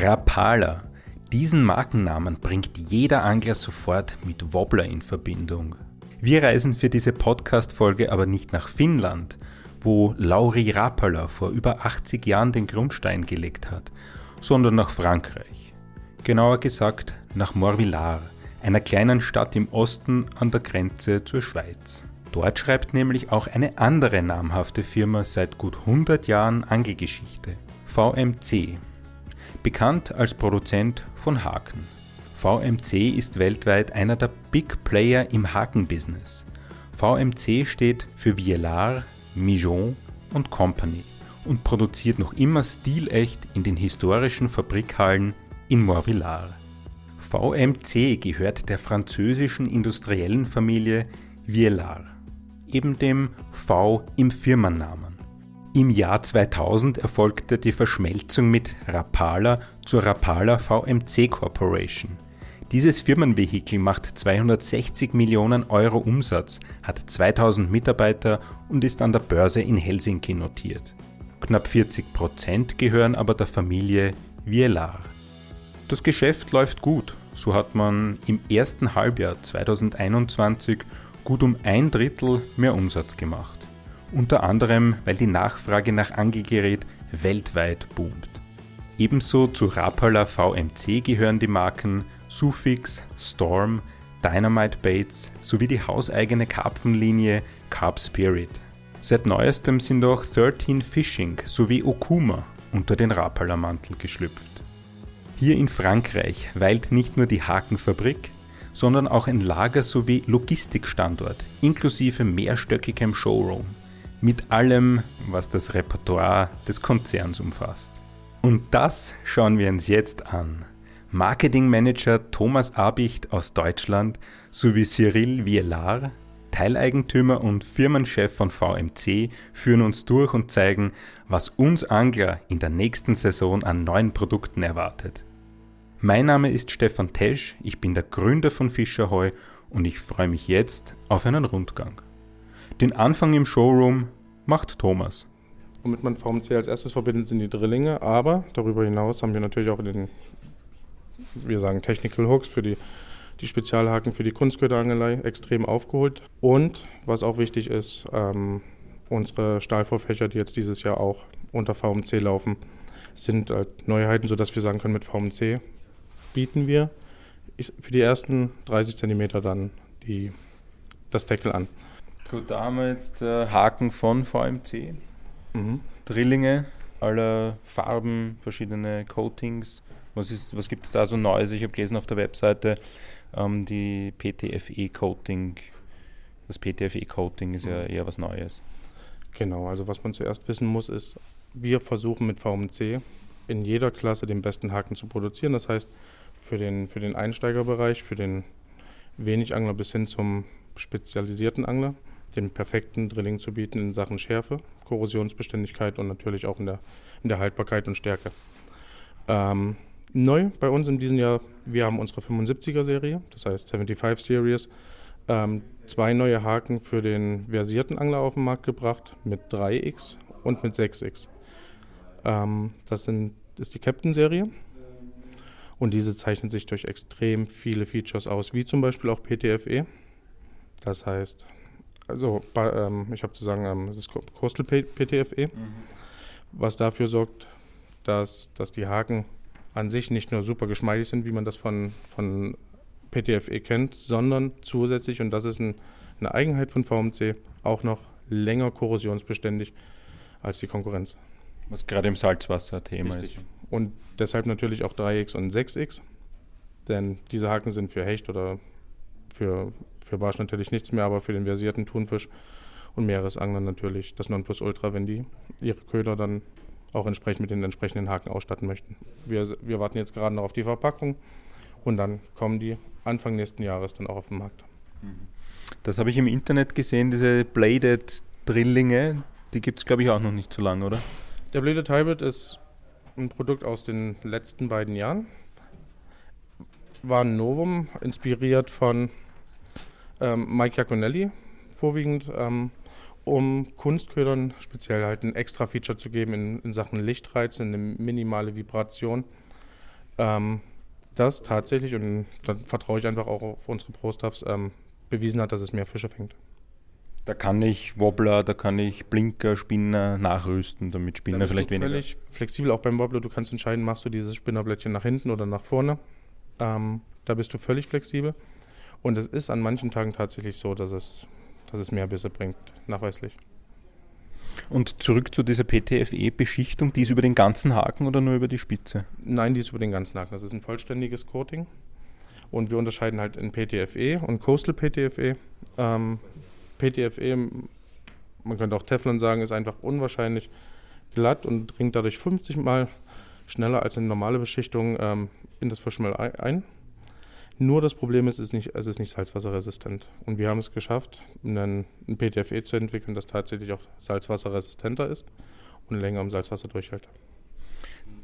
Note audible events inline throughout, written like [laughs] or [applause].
Rapala. Diesen Markennamen bringt jeder Angler sofort mit Wobbler in Verbindung. Wir reisen für diese Podcast-Folge aber nicht nach Finnland, wo Lauri Rapala vor über 80 Jahren den Grundstein gelegt hat, sondern nach Frankreich. Genauer gesagt nach Morvillard, einer kleinen Stadt im Osten an der Grenze zur Schweiz. Dort schreibt nämlich auch eine andere namhafte Firma seit gut 100 Jahren Angelgeschichte, VMC, bekannt als Produzent von Haken. VMC ist weltweit einer der Big Player im Hakenbusiness. VMC steht für Vielar, Mijon und Company und produziert noch immer stilecht in den historischen Fabrikhallen in Morvillard. VMC gehört der französischen industriellen Familie Vielar, eben dem V im Firmennamen. Im Jahr 2000 erfolgte die Verschmelzung mit Rapala zur Rapala VMC Corporation. Dieses Firmenvehikel macht 260 Millionen Euro Umsatz, hat 2000 Mitarbeiter und ist an der Börse in Helsinki notiert. Knapp 40 Prozent gehören aber der Familie Vielar. Das Geschäft läuft gut, so hat man im ersten Halbjahr 2021 gut um ein Drittel mehr Umsatz gemacht. Unter anderem, weil die Nachfrage nach Angelgerät weltweit boomt. Ebenso zu Rapala VMC gehören die Marken Sufix, Storm, Dynamite Baits sowie die hauseigene Karpfenlinie Carp Spirit. Seit neuestem sind auch 13 Fishing sowie Okuma unter den Rapala-Mantel geschlüpft. Hier in Frankreich weilt nicht nur die Hakenfabrik, sondern auch ein Lager sowie Logistikstandort inklusive mehrstöckigem Showroom mit allem, was das Repertoire des Konzerns umfasst. Und das schauen wir uns jetzt an. Marketingmanager Thomas Abicht aus Deutschland sowie Cyril Vielar, Teileigentümer und Firmenchef von VMC, führen uns durch und zeigen, was uns Angler in der nächsten Saison an neuen Produkten erwartet. Mein Name ist Stefan Tesch, ich bin der Gründer von Fischerheu und ich freue mich jetzt auf einen Rundgang. Den Anfang im Showroom macht Thomas. Womit man VMC als erstes verbindet, sind die Drillinge, aber darüber hinaus haben wir natürlich auch den, wir sagen Technical Hooks für die, die Spezialhaken für die Kunstköderangelei extrem aufgeholt. Und was auch wichtig ist, ähm, unsere Stahlvorfächer, die jetzt dieses Jahr auch unter VMC laufen, sind halt Neuheiten, sodass wir sagen können, mit VMC bieten wir für die ersten 30 cm dann die, das Deckel an. Gut, da haben wir jetzt äh, Haken von VMC. Mhm. Drillinge aller Farben, verschiedene Coatings. Was, was gibt es da so Neues? Ich habe gelesen auf der Webseite, ähm, die PTFE-Coating. Das PTFE-Coating ist ja mhm. eher was Neues. Genau, also was man zuerst wissen muss, ist, wir versuchen mit VMC in jeder Klasse den besten Haken zu produzieren. Das heißt, für den, für den Einsteigerbereich, für den Wenigangler bis hin zum spezialisierten Angler den perfekten Drilling zu bieten in Sachen Schärfe, Korrosionsbeständigkeit und natürlich auch in der, in der Haltbarkeit und Stärke. Ähm, neu bei uns in diesem Jahr, wir haben unsere 75er Serie, das heißt 75 Series, ähm, zwei neue Haken für den versierten Angler auf den Markt gebracht mit 3x und mit 6x. Ähm, das sind, ist die Captain-Serie. Und diese zeichnet sich durch extrem viele Features aus, wie zum Beispiel auch PTFE. Das heißt, also ähm, ich habe zu sagen, ähm, es ist Coastal PTFE, mhm. was dafür sorgt, dass, dass die Haken an sich nicht nur super geschmeidig sind, wie man das von, von PTFE kennt, sondern zusätzlich, und das ist ein, eine Eigenheit von VMC, auch noch länger korrosionsbeständig als die Konkurrenz. Was gerade im Salzwasser-Thema ist. Und deshalb natürlich auch 3x und 6x, denn diese Haken sind für Hecht oder für für Barsch natürlich nichts mehr, aber für den versierten Thunfisch und Meeresangler natürlich das Nonplusultra, wenn die ihre Köder dann auch entsprechend mit den entsprechenden Haken ausstatten möchten. Wir, wir warten jetzt gerade noch auf die Verpackung und dann kommen die Anfang nächsten Jahres dann auch auf den Markt. Das habe ich im Internet gesehen, diese Bladed Drillinge, die gibt es glaube ich auch noch nicht so lange, oder? Der Bladed Hybrid ist ein Produkt aus den letzten beiden Jahren. War ein Novum, inspiriert von ähm, Mike Iaconelli vorwiegend, ähm, um Kunstködern speziell halt ein extra Feature zu geben in, in Sachen Lichtreiz, eine minimale Vibration. ähm, das tatsächlich, und dann vertraue ich einfach auch auf unsere Pro-Staffs, ähm, bewiesen hat, dass es mehr Fische fängt. Da kann ich Wobbler, da kann ich Blinker, Spinner nachrüsten, damit Spinner vielleicht weniger. völlig flexibel, auch beim Wobbler. Du kannst entscheiden, machst du dieses Spinnerblättchen nach hinten oder nach vorne. Ähm, da bist du völlig flexibel. Und es ist an manchen Tagen tatsächlich so, dass es, dass es mehr Bisse bringt, nachweislich. Und zurück zu dieser PTFE-Beschichtung, die ist über den ganzen Haken oder nur über die Spitze? Nein, die ist über den ganzen Haken. Das ist ein vollständiges Coating. Und wir unterscheiden halt in PTFE und Coastal PTFE. Ähm, PTFE, man könnte auch Teflon sagen, ist einfach unwahrscheinlich glatt und dringt dadurch 50 Mal schneller als eine normale Beschichtung ähm, in das Verschmell ein. Nur das Problem ist, es ist nicht, es ist nicht salzwasserresistent. Und wir haben es geschafft, einen, einen PTFE zu entwickeln, das tatsächlich auch salzwasserresistenter ist und länger im Salzwasser durchhält.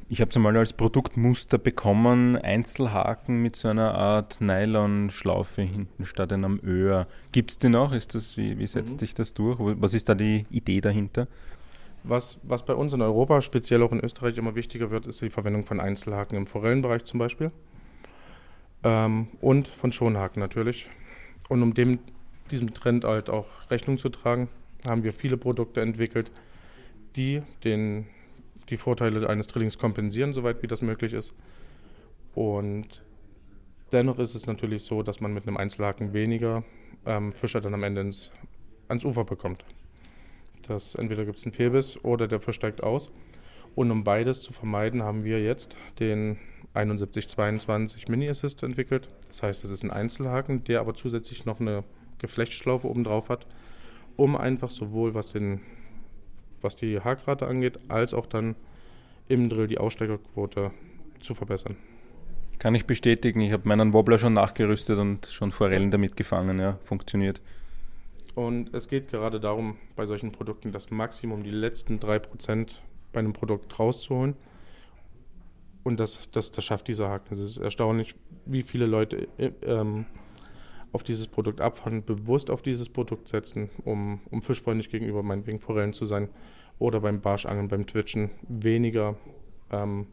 Ich habe es einmal als Produktmuster bekommen, Einzelhaken mit so einer Art Nylon-Schlaufe hinten statt einem Öhr. Gibt es die noch? Ist das, wie, wie setzt mhm. sich das durch? Was ist da die Idee dahinter? Was, was bei uns in Europa, speziell auch in Österreich, immer wichtiger wird, ist die Verwendung von Einzelhaken im Forellenbereich zum Beispiel. Ähm, und von Schonhaken natürlich. Und um dem, diesem Trend halt auch Rechnung zu tragen, haben wir viele Produkte entwickelt, die den die Vorteile eines Drillings kompensieren, soweit wie das möglich ist. Und dennoch ist es natürlich so, dass man mit einem Einzelhaken weniger ähm, Fischer dann am Ende ins, ans Ufer bekommt. Das, entweder gibt es einen Fehlbiss oder der Fisch steigt aus. Und um beides zu vermeiden, haben wir jetzt den 7122 Mini Assist entwickelt. Das heißt, es ist ein Einzelhaken, der aber zusätzlich noch eine Geflechtsschlaufe oben drauf hat, um einfach sowohl was den was die Haargrate angeht, als auch dann im Drill die Aussteigerquote zu verbessern. Kann ich bestätigen. Ich habe meinen Wobbler schon nachgerüstet und schon Forellen damit gefangen. Ja, funktioniert. Und es geht gerade darum, bei solchen Produkten das Maximum, die letzten 3% bei einem Produkt rauszuholen. Und das, das, das schafft dieser Haken. Es ist erstaunlich, wie viele Leute äh, ähm, auf dieses Produkt abfahren, bewusst auf dieses Produkt setzen, um, um fischfreundlich gegenüber meinetwegen Forellen zu sein oder beim Barschangeln, beim Twitchen weniger ähm,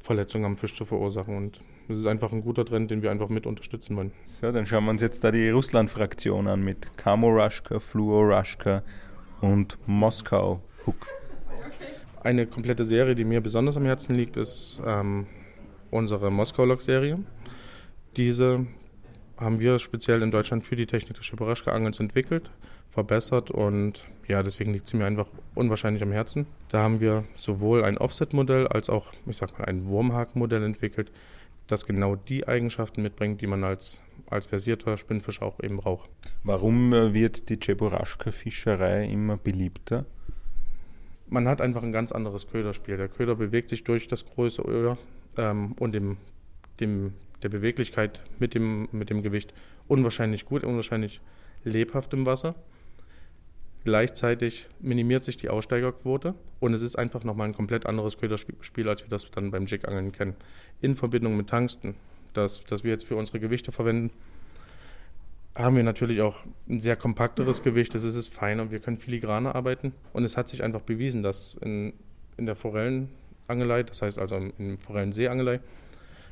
Verletzungen am Fisch zu verursachen. Und das ist einfach ein guter Trend, den wir einfach mit unterstützen wollen. So, dann schauen wir uns jetzt da die Russland-Fraktion an mit Camo Rushka, Fluo Rushka und Moskau Hook. Eine komplette Serie, die mir besonders am Herzen liegt, ist ähm, unsere Moskau-Log-Serie. Diese haben wir speziell in Deutschland für die Technik des Schipperraschke-Angelns entwickelt, verbessert und ja, deswegen liegt sie mir einfach unwahrscheinlich am Herzen. Da haben wir sowohl ein Offset-Modell als auch, ich sag mal, ein Wurmhaken-Modell entwickelt, das genau die Eigenschaften mitbringt, die man als, als versierter Spinnfisch auch eben braucht. Warum äh, wird die Cheboraschka-Fischerei immer beliebter? Man hat einfach ein ganz anderes Köderspiel. Der Köder bewegt sich durch das große Öhr ähm, und dem, dem der Beweglichkeit mit dem, mit dem Gewicht unwahrscheinlich gut, unwahrscheinlich lebhaft im Wasser. Gleichzeitig minimiert sich die Aussteigerquote und es ist einfach nochmal ein komplett anderes Köderspiel, als wir das dann beim Jigangeln kennen. In Verbindung mit Tangsten, das, das wir jetzt für unsere Gewichte verwenden, haben wir natürlich auch ein sehr kompakteres Gewicht, es ist fein und wir können filigraner arbeiten. Und es hat sich einfach bewiesen, dass in, in der Forellenangelei, das heißt also im Forellenseeangelei,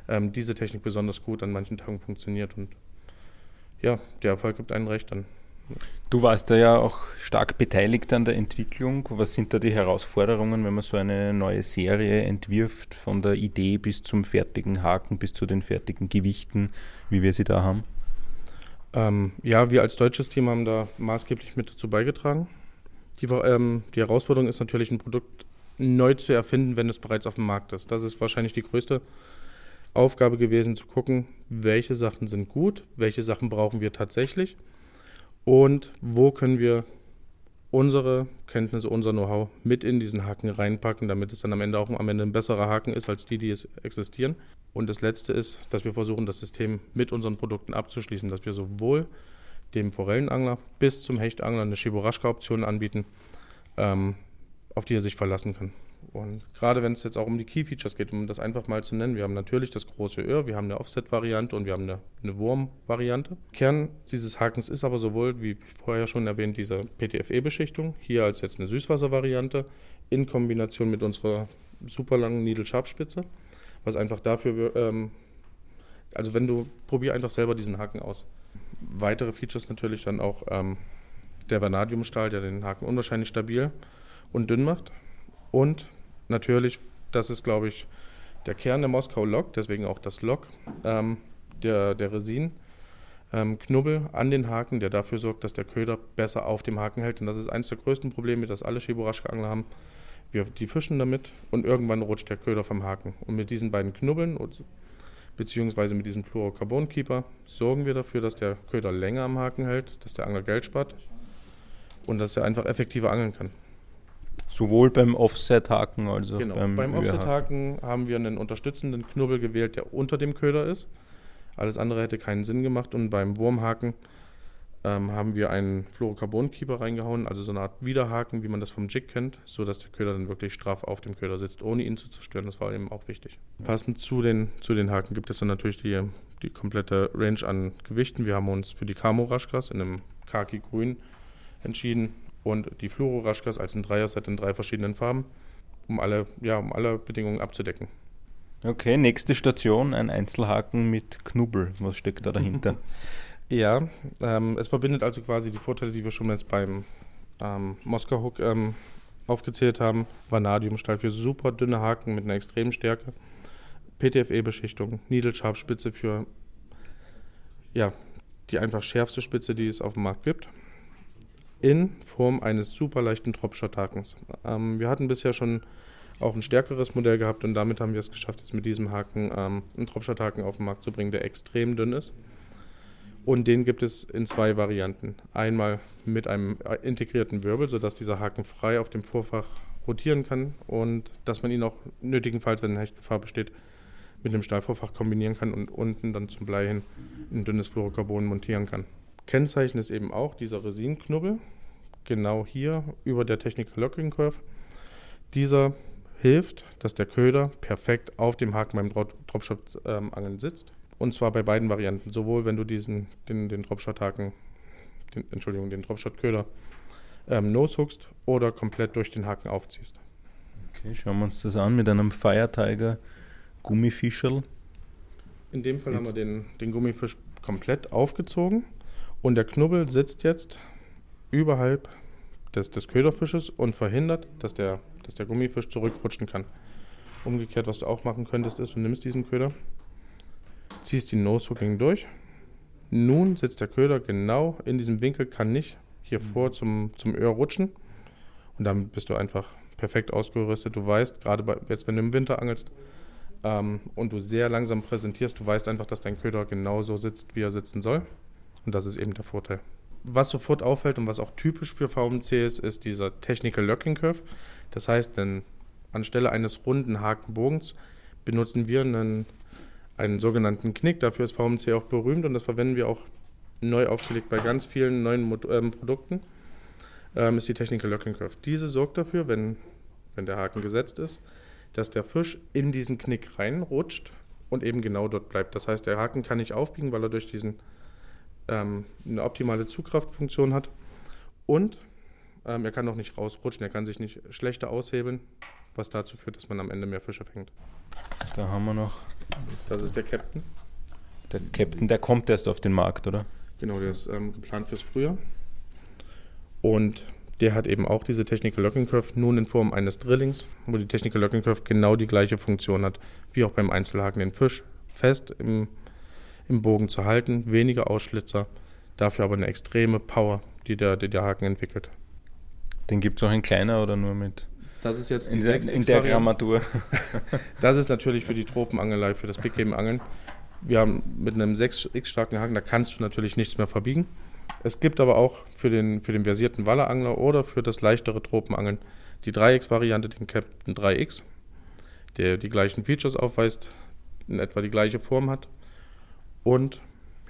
ähm, diese Technik besonders gut an manchen Tagen funktioniert. Und ja, der Erfolg gibt einen recht dann. Du warst da ja auch stark beteiligt an der Entwicklung. Was sind da die Herausforderungen, wenn man so eine neue Serie entwirft, von der Idee bis zum fertigen Haken, bis zu den fertigen Gewichten, wie wir sie da haben? Ähm, ja, wir als deutsches Team haben da maßgeblich mit dazu beigetragen. Die, ähm, die Herausforderung ist natürlich, ein Produkt neu zu erfinden, wenn es bereits auf dem Markt ist. Das ist wahrscheinlich die größte Aufgabe gewesen zu gucken, welche Sachen sind gut, welche Sachen brauchen wir tatsächlich und wo können wir unsere Kenntnisse, unser Know-how mit in diesen Haken reinpacken, damit es dann am Ende auch am Ende ein besserer Haken ist als die, die es existieren. Und das Letzte ist, dass wir versuchen, das System mit unseren Produkten abzuschließen, dass wir sowohl dem Forellenangler bis zum Hechtangler eine Schiboraschka-Option anbieten, ähm, auf die er sich verlassen kann. Und gerade wenn es jetzt auch um die Key-Features geht, um das einfach mal zu nennen, wir haben natürlich das große Öhr, wir haben eine Offset-Variante und wir haben eine, eine Wurm-Variante. Kern dieses Hakens ist aber sowohl, wie vorher schon erwähnt, diese PTFE-Beschichtung, hier als jetzt eine Süßwasser-Variante, in Kombination mit unserer super langen Needle-Sharp-Spitze, was einfach dafür, ähm, also wenn du, probier einfach selber diesen Haken aus. Weitere Features natürlich dann auch ähm, der Vanadiumstahl, der den Haken unwahrscheinlich stabil und dünn macht. Und natürlich, das ist glaube ich der Kern der Moskau Lok, deswegen auch das Lok, ähm, der, der Resin. Ähm, Knubbel an den Haken, der dafür sorgt, dass der Köder besser auf dem Haken hält. Und das ist eines der größten Probleme, das alle Schiburaschka-Angler haben. Wir, die fischen damit und irgendwann rutscht der Köder vom Haken. Und mit diesen beiden Knubbeln beziehungsweise mit diesem Fluorocarbon-Keeper sorgen wir dafür, dass der Köder länger am Haken hält, dass der Angler Geld spart und dass er einfach effektiver angeln kann. Sowohl beim Offset-Haken als auch genau. beim, beim Offset-Haken haben wir einen unterstützenden Knubbel gewählt, der unter dem Köder ist. Alles andere hätte keinen Sinn gemacht. Und beim Wurmhaken ähm, haben wir einen Fluorocarbon-Keeper reingehauen, also so eine Art Widerhaken, wie man das vom Jig kennt, sodass der Köder dann wirklich straff auf dem Köder sitzt, ohne ihn zu zerstören. Das war eben auch wichtig. Passend zu den, zu den Haken gibt es dann natürlich die, die komplette Range an Gewichten. Wir haben uns für die Camo Raschkas in einem Khaki-Grün entschieden und die Fluoro Raschkas als ein Dreier-Set in drei verschiedenen Farben, um alle, ja, um alle Bedingungen abzudecken. Okay, nächste Station, ein Einzelhaken mit Knubbel. Was steckt da dahinter? [laughs] ja, ähm, es verbindet also quasi die Vorteile, die wir schon jetzt beim ähm, Moskau Hook ähm, aufgezählt haben. Vanadiumstahl für super dünne Haken mit einer extremen Stärke. PTFE-Beschichtung, Needle Sharp Spitze für ja, die einfach schärfste Spitze, die es auf dem Markt gibt in Form eines super leichten Dropshot-Hakens. Ähm, wir hatten bisher schon auch ein stärkeres Modell gehabt und damit haben wir es geschafft, jetzt mit diesem Haken ähm, einen Dropshot-Haken auf den Markt zu bringen, der extrem dünn ist. Und den gibt es in zwei Varianten. Einmal mit einem äh, integrierten Wirbel, sodass dieser Haken frei auf dem Vorfach rotieren kann und dass man ihn auch nötigenfalls, wenn eine Hechtgefahr besteht, mit dem Stahlvorfach kombinieren kann und unten dann zum Blei hin ein dünnes Fluorocarbon montieren kann. Kennzeichen ist eben auch dieser Resinknubbel, genau hier über der Technical Locking Curve. Dieser hilft, dass der Köder perfekt auf dem Haken beim Dropshot-Angeln ähm, sitzt. Und zwar bei beiden Varianten, sowohl wenn du diesen, den, den Dropshot-Haken, den, Entschuldigung, den Dropshot-Köder ähm, nose-hookst oder komplett durch den Haken aufziehst. Okay, schauen wir uns das an mit einem Fire Tiger Gummifischerl. In dem Fall jetzt. haben wir den, den Gummifisch komplett aufgezogen und der Knubbel sitzt jetzt überhalb des, des Köderfisches und verhindert, dass der, dass der Gummifisch zurückrutschen kann. Umgekehrt, was du auch machen könntest, ist, du nimmst diesen Köder, ziehst die Nose-Hooking durch. Nun sitzt der Köder genau in diesem Winkel, kann nicht hier mhm. vor zum, zum Öhr rutschen. Und damit bist du einfach perfekt ausgerüstet. Du weißt, gerade bei, jetzt, wenn du im Winter angelst ähm, und du sehr langsam präsentierst, du weißt einfach, dass dein Köder genauso sitzt, wie er sitzen soll. Und das ist eben der Vorteil. Was sofort auffällt und was auch typisch für VMC ist, ist dieser Technical Locking Curve. Das heißt, denn anstelle eines runden Hakenbogens benutzen wir einen, einen sogenannten Knick. Dafür ist VMC auch berühmt und das verwenden wir auch neu aufgelegt bei ganz vielen neuen Mod ähm, Produkten. Ähm, ist die Technical Locking Curve. Diese sorgt dafür, wenn, wenn der Haken gesetzt ist, dass der Fisch in diesen Knick reinrutscht und eben genau dort bleibt. Das heißt, der Haken kann nicht aufbiegen, weil er durch diesen ähm, eine optimale Zugkraftfunktion hat und ähm, er kann auch nicht rausrutschen, er kann sich nicht schlechter aushebeln, was dazu führt, dass man am Ende mehr Fische fängt. Da haben wir noch. Das ist der Captain. Der Captain, der kommt erst auf den Markt, oder? Genau, der ist ähm, geplant fürs Frühjahr. Und der hat eben auch diese Technical Locking Curve, nun in Form eines Drillings, wo die Technical Locking Curve genau die gleiche Funktion hat, wie auch beim Einzelhaken den Fisch fest im im Bogen zu halten, weniger Ausschlitzer, dafür aber eine extreme Power, die der, die der Haken entwickelt. Den gibt es auch in kleiner oder nur mit? Das ist jetzt die in, der, in der Grammatur. [laughs] das ist natürlich für die Tropenangelei, für das Big Game Angeln. Wir haben mit einem 6x starken Haken, da kannst du natürlich nichts mehr verbiegen. Es gibt aber auch für den, für den versierten Wallerangler oder für das leichtere Tropenangeln die 3x-Variante, den Captain 3x, der die gleichen Features aufweist, in etwa die gleiche Form hat und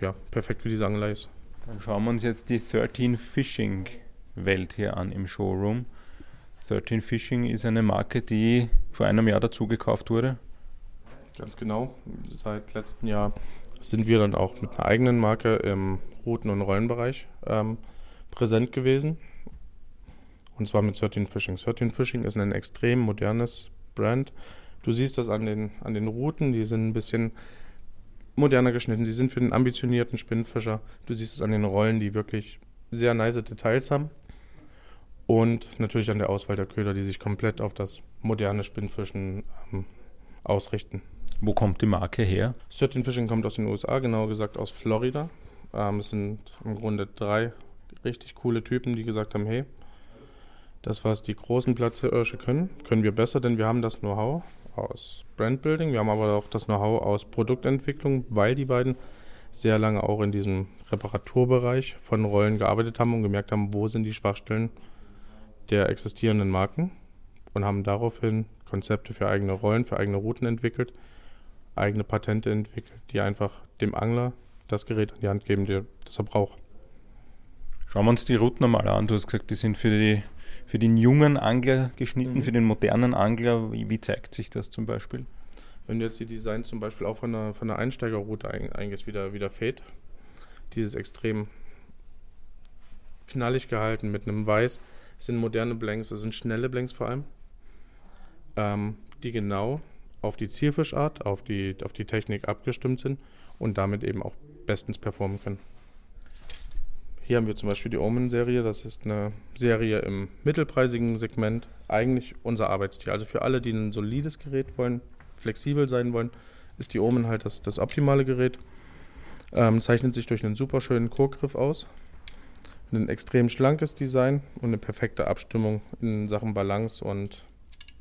ja, perfekt für diese Angelei ist. Dann schauen wir uns jetzt die 13 Fishing Welt hier an im Showroom. 13 Fishing ist eine Marke, die vor einem Jahr dazu gekauft wurde. Ganz genau. Seit letztem Jahr sind wir dann auch mit einer eigenen Marke im Routen- und Rollenbereich ähm, präsent gewesen. Und zwar mit 13 Fishing. 13 Fishing ist ein extrem modernes Brand Du siehst das an den, an den Routen, die sind ein bisschen moderner geschnitten. Sie sind für den ambitionierten Spinnfischer. Du siehst es an den Rollen, die wirklich sehr nice Details haben. Und natürlich an der Auswahl der Köder, die sich komplett auf das moderne Spinnfischen ähm, ausrichten. Wo kommt die Marke her? 13 Fishing kommt aus den USA, genauer gesagt aus Florida. Ähm, es sind im Grunde drei richtig coole Typen, die gesagt haben, hey, das, was die großen Platzhirsche können, können wir besser, denn wir haben das Know-how aus Brandbuilding, wir haben aber auch das Know-how aus Produktentwicklung, weil die beiden sehr lange auch in diesem Reparaturbereich von Rollen gearbeitet haben und gemerkt haben, wo sind die Schwachstellen der existierenden Marken und haben daraufhin Konzepte für eigene Rollen, für eigene Routen entwickelt, eigene Patente entwickelt, die einfach dem Angler das Gerät an die Hand geben, das er braucht. Schauen wir uns die Routen einmal an. Du hast gesagt, die sind für, die, für den jungen Angler geschnitten, mhm. für den modernen Angler. Wie, wie, zeigt sich das zum Beispiel? Wenn du jetzt die Designs zum Beispiel auch von der, von der Einsteigerroute eingehst, wieder, wieder Fade, dieses extrem knallig gehalten mit einem Weiß, das sind moderne Blanks, das sind schnelle Blanks vor allem, ähm, die genau auf die Zielfischart, auf die, auf die Technik abgestimmt sind und damit eben auch bestens performen können. Hier haben wir zum Beispiel die Omen-Serie. Das ist eine Serie im mittelpreisigen Segment. Eigentlich unser Arbeitstier. Also für alle, die ein solides Gerät wollen, flexibel sein wollen, ist die Omen halt das, das optimale Gerät. Ähm, zeichnet sich durch einen super schönen Chorgriff aus. Ein extrem schlankes Design und eine perfekte Abstimmung in Sachen Balance und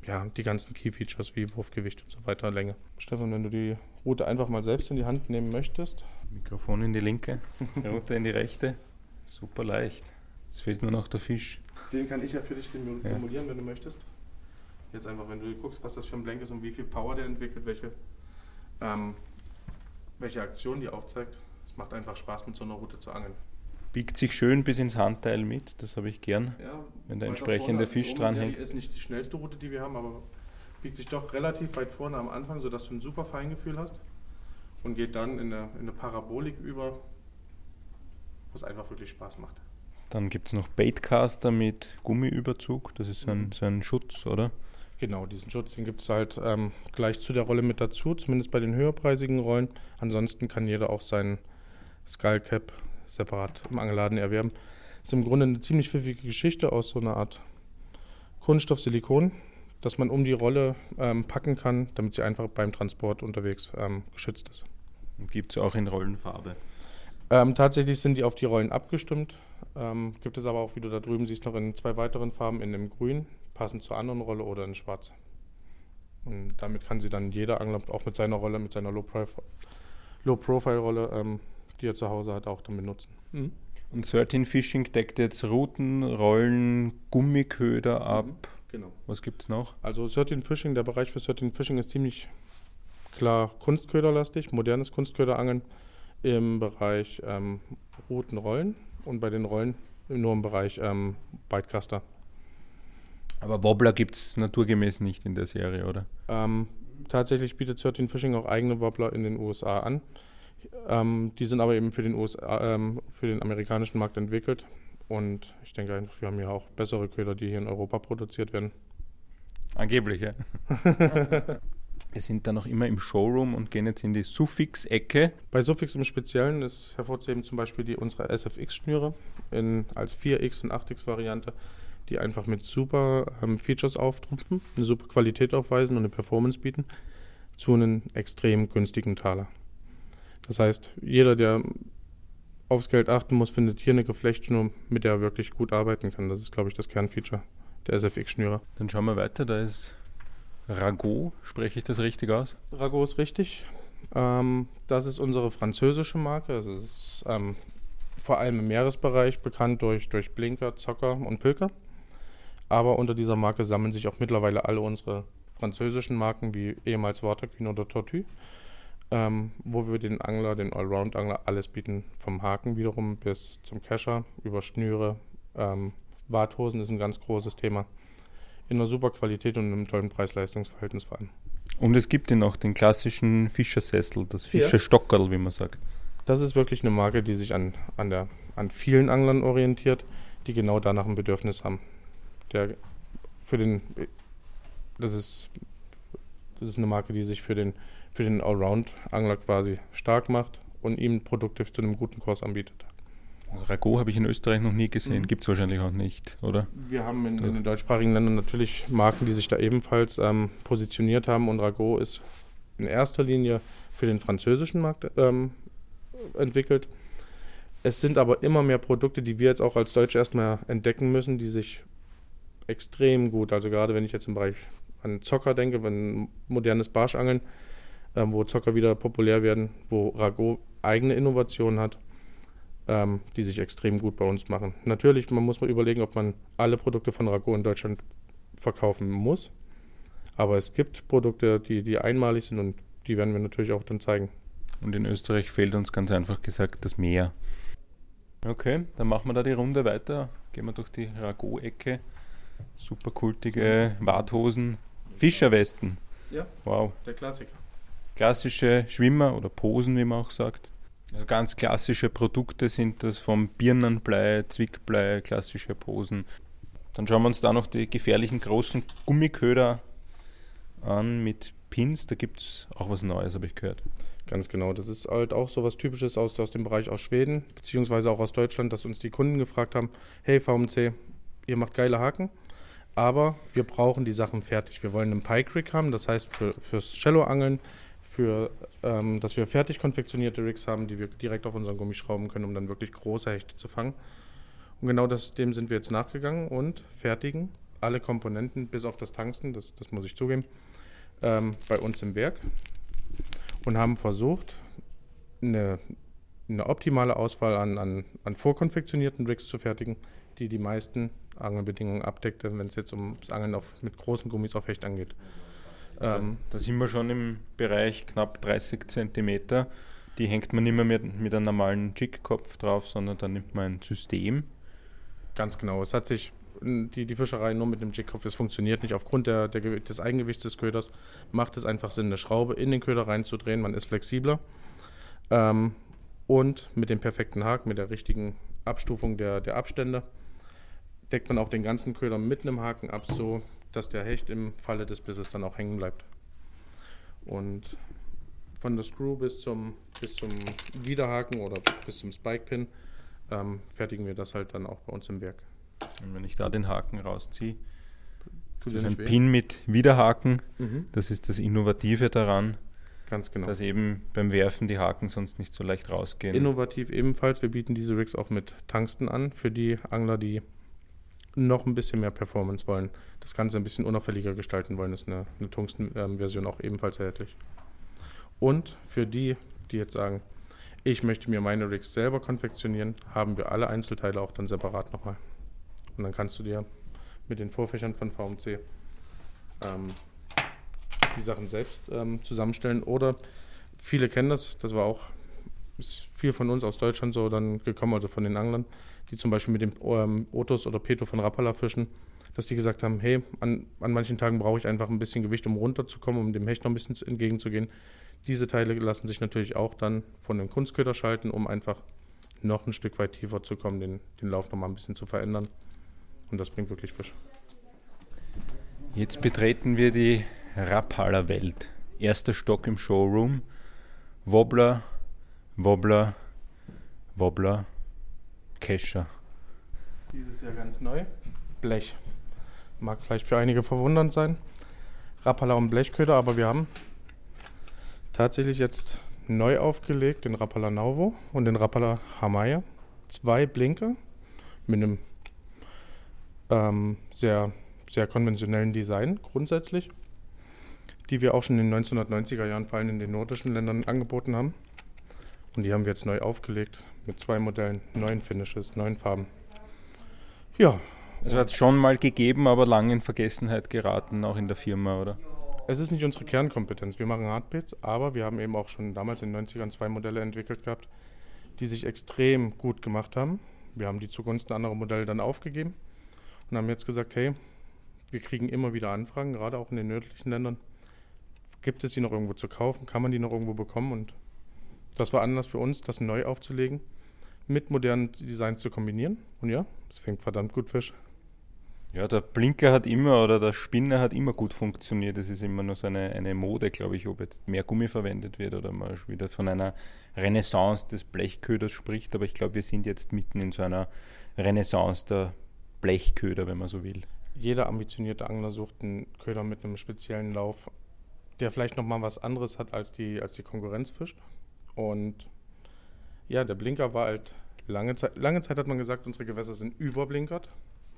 ja, die ganzen Key-Features wie Wurfgewicht und so weiter, Länge. Stefan, wenn du die Route einfach mal selbst in die Hand nehmen möchtest. Mikrofon in die linke, [laughs] Route in die rechte. Super leicht. Es fehlt nur noch der Fisch. Den kann ich ja für dich simulieren, ja. wenn du möchtest. Jetzt einfach, wenn du guckst, was das für ein Blank ist und wie viel Power der entwickelt, welche, ähm, welche Aktion die aufzeigt. Es macht einfach Spaß, mit so einer Route zu angeln. Biegt sich schön bis ins Handteil mit, das habe ich gern, ja, wenn der entsprechende Fisch dran hängt. ist nicht die schnellste Route, die wir haben, aber biegt sich doch relativ weit vorne am Anfang, sodass du ein super Feingefühl hast und geht dann in eine, in eine Parabolik über, wo es einfach wirklich Spaß macht. Dann gibt es noch Baitcaster mit Gummiüberzug. Das ist so ein, mhm. so ein Schutz, oder? Genau, diesen Schutz, den gibt es halt ähm, gleich zu der Rolle mit dazu, zumindest bei den höherpreisigen Rollen. Ansonsten kann jeder auch seinen Skullcap separat im Angelladen erwerben. Ist im Grunde eine ziemlich pfiffige Geschichte aus so einer Art Kunststoff-Silikon, das man um die Rolle ähm, packen kann, damit sie einfach beim Transport unterwegs ähm, geschützt ist. Gibt es auch in Rollenfarbe? Ähm, tatsächlich sind die auf die Rollen abgestimmt. Ähm, gibt es aber auch, wie du da drüben siehst, noch in zwei weiteren Farben, in dem Grün, passend zur anderen Rolle oder in Schwarz. Und damit kann sie dann jeder Angler auch mit seiner Rolle, mit seiner Low-Profile-Rolle, Low ähm, die er zu Hause hat, auch dann benutzen. Mhm. Und 13 Fishing deckt jetzt Routen, Rollen, Gummiköder ab. Mhm, genau. Was gibt es noch? Also 13 Fishing, der Bereich für 13 Fishing ist ziemlich klar Kunstköderlastig, modernes Kunstköderangeln im Bereich ähm, Routen, Rollen und bei den Rollen nur im Bereich ähm, Bitecaster. Aber Wobbler gibt es naturgemäß nicht in der Serie, oder? Ähm, tatsächlich bietet 13 Fishing auch eigene Wobbler in den USA an. Ähm, die sind aber eben für den, USA, ähm, für den amerikanischen Markt entwickelt. Und ich denke einfach, wir haben ja auch bessere Köder, die hier in Europa produziert werden. Angeblich, ja. [laughs] Wir sind da noch immer im Showroom und gehen jetzt in die Suffix-Ecke. Bei Suffix im Speziellen ist hervorzuheben zum Beispiel die unsere SFX-Schnüre als 4X und 8X-Variante, die einfach mit super ähm, Features auftrumpfen, eine super Qualität aufweisen und eine Performance bieten zu einem extrem günstigen Taler. Das heißt, jeder, der aufs Geld achten muss, findet hier eine Geflechtschnur, mit der er wirklich gut arbeiten kann. Das ist, glaube ich, das Kernfeature der SFX-Schnüre. Dann schauen wir weiter. Da ist Ragot. Spreche ich das richtig aus? Ragot ist richtig. Ähm, das ist unsere französische Marke. Es ist ähm, vor allem im Meeresbereich bekannt durch, durch Blinker, Zocker und Pilker. Aber unter dieser Marke sammeln sich auch mittlerweile alle unsere französischen Marken wie ehemals Waterqueen oder Tortue ähm, wo wir den Angler, den Allround-Angler, alles bieten, vom Haken wiederum bis zum Kescher, über Schnüre. Ähm, Warthosen ist ein ganz großes Thema. In einer super Qualität und einem tollen Preis-Leistungs-Verhältnis vor allem. Und es gibt ja noch den klassischen Fischersessel, das Fischerstockerl, wie man sagt. Das ist wirklich eine Marke, die sich an, an, der, an vielen Anglern orientiert, die genau danach ein Bedürfnis haben. Der für den, das ist Das ist eine Marke, die sich für den, für den Allround-Angler quasi stark macht und ihm Produkte zu einem guten Kurs anbietet. Rago habe ich in Österreich noch nie gesehen, mhm. gibt es wahrscheinlich auch nicht, oder? Wir haben in, in, den deutschsprachigen Ländern natürlich Marken, die sich da ebenfalls ähm, positioniert haben und Rago ist in erster Linie für den französischen Markt ähm, entwickelt. Es sind aber immer mehr Produkte, die wir jetzt auch als Deutsche erstmal entdecken müssen, die sich extrem gut, also gerade wenn ich jetzt im Bereich an Zocker denke, wenn modernes Barschangeln, ähm, wo Zocker wieder populär werden, wo Rago eigene Innovationen hat, ähm, die sich extrem gut bei uns machen. Natürlich, man muss mal überlegen, ob man alle Produkte von Rago in Deutschland verkaufen muss. Aber es gibt Produkte, die, die einmalig sind und die werden wir natürlich auch dann zeigen. Und in Österreich fehlt uns ganz einfach gesagt das Meer. Okay, dann machen wir da die Runde weiter. Gehen wir durch die Rago-Ecke. Super kultige Warthosen. Fischerwesten. Ja. Wow. Der Klassiker. Klassische Schwimmer oder Posen, wie man auch sagt. Also ganz klassische Produkte sind das vom Birnenblei, Zwickblei, klassische Posen. Dann schauen wir uns da noch die gefährlichen großen Gummiköder an mit Pins. Da gibt es auch was Neues, habe ich gehört. Ganz genau. Das ist halt auch so was Typisches aus, aus dem Bereich aus Schweden, beziehungsweise auch aus Deutschland, dass uns die Kunden gefragt haben: Hey VMC, ihr macht geile Haken, aber wir brauchen die Sachen fertig. Wir wollen einen Pike Rig haben, das heißt für, fürs Shallow-Angeln, für, ähm, dass wir fertig konfektionierte Rigs haben, die wir direkt auf unseren Gummi schrauben können, um dann wirklich große Hechte zu fangen. Und genau das, dem sind wir jetzt nachgegangen und fertigen alle Komponenten, bis auf das Tangsten, das, das muss ich zugeben, ähm, bei uns im Werk und haben versucht, eine, eine optimale Auswahl an, an, an vorkonfektionierten Rigs zu fertigen, die die meisten Angelbedingungen abdeckte, wenn es jetzt um das Angeln auf, mit großen Gummis auf Hecht angeht. Ähm, da sind wir schon im Bereich knapp 30 cm. Die hängt man nicht mehr mit, mit einem normalen Jigkopf drauf, sondern dann nimmt man ein System. Ganz genau. Es hat sich die, die Fischerei nur mit dem Jigkopf, es funktioniert nicht. Aufgrund der, der, des Eigengewichts des Köders macht es einfach Sinn, eine Schraube in den Köder reinzudrehen. Man ist flexibler. Ähm, und mit dem perfekten Haken, mit der richtigen Abstufung der, der Abstände, deckt man auch den ganzen Köder mit einem Haken ab, so dass der Hecht im Falle des Bisses dann auch hängen bleibt. Und von der Screw bis zum, bis zum Widerhaken oder bis zum Spike-Pin ähm, fertigen wir das halt dann auch bei uns im Werk. Und wenn ich da den Haken rausziehe, das ist ein weh? Pin mit Widerhaken. Mhm. Das ist das Innovative daran. Ganz genau. Dass eben beim Werfen die Haken sonst nicht so leicht rausgehen. Innovativ ebenfalls. Wir bieten diese Rigs auch mit Tungsten an für die Angler, die noch ein bisschen mehr Performance wollen. Das Ganze ein bisschen unauffälliger gestalten wollen, ist eine, eine Tungsten-Version auch ebenfalls erhältlich. Und für die, die jetzt sagen, ich möchte mir meine Rigs selber konfektionieren, haben wir alle Einzelteile auch dann separat nochmal. Und dann kannst du dir mit den Vorfächern von VMC ähm, die Sachen selbst ähm, zusammenstellen. Oder viele kennen das, das war auch viel von uns aus Deutschland so dann gekommen, also von den Anglern, die zum Beispiel mit dem ähm, Otus oder Peto von Rapala fischen, dass die gesagt haben, hey, an, an manchen Tagen brauche ich einfach ein bisschen Gewicht, um runterzukommen, um dem Hecht noch ein bisschen entgegenzugehen. Diese Teile lassen sich natürlich auch dann von dem Kunstköder schalten, um einfach noch ein Stück weit tiefer zu kommen, den, den Lauf noch mal ein bisschen zu verändern. Und das bringt wirklich Fisch. Jetzt betreten wir die Rapala Welt. Erster Stock im Showroom. Wobbler, Wobbler, Wobbler, Kescher. Dieses Jahr ganz neu. Blech. Mag vielleicht für einige verwundernd sein. Rapala und Blechköder, aber wir haben tatsächlich jetzt neu aufgelegt den Rapala Nauvo und den Rapala Hamaya. Zwei Blinker mit einem ähm, sehr, sehr konventionellen Design grundsätzlich, die wir auch schon in den 1990er Jahren vor allem in den nordischen Ländern angeboten haben. Und die haben wir jetzt neu aufgelegt mit zwei Modellen, neuen Finishes, neuen Farben. Ja. Also hat es schon mal gegeben, aber lange in Vergessenheit geraten, auch in der Firma, oder? Es ist nicht unsere Kernkompetenz. Wir machen Hardbits, aber wir haben eben auch schon damals in den 90ern zwei Modelle entwickelt gehabt, die sich extrem gut gemacht haben. Wir haben die zugunsten anderer Modelle dann aufgegeben und haben jetzt gesagt, hey, wir kriegen immer wieder Anfragen, gerade auch in den nördlichen Ländern. Gibt es die noch irgendwo zu kaufen? Kann man die noch irgendwo bekommen? Und das war anders für uns, das neu aufzulegen, mit modernen Designs zu kombinieren. Und ja, es fängt verdammt gut Fisch. Ja, der Blinker hat immer oder der Spinner hat immer gut funktioniert. Das ist immer nur so eine, eine Mode, glaube ich, ob jetzt mehr Gummi verwendet wird oder man wieder von einer Renaissance des Blechköders spricht. Aber ich glaube, wir sind jetzt mitten in so einer Renaissance der Blechköder, wenn man so will. Jeder ambitionierte Angler sucht einen Köder mit einem speziellen Lauf, der vielleicht nochmal was anderes hat, als die, als die Konkurrenz fischt. Und ja, der Blinker war halt lange Zeit, lange Zeit hat man gesagt, unsere Gewässer sind überblinkert.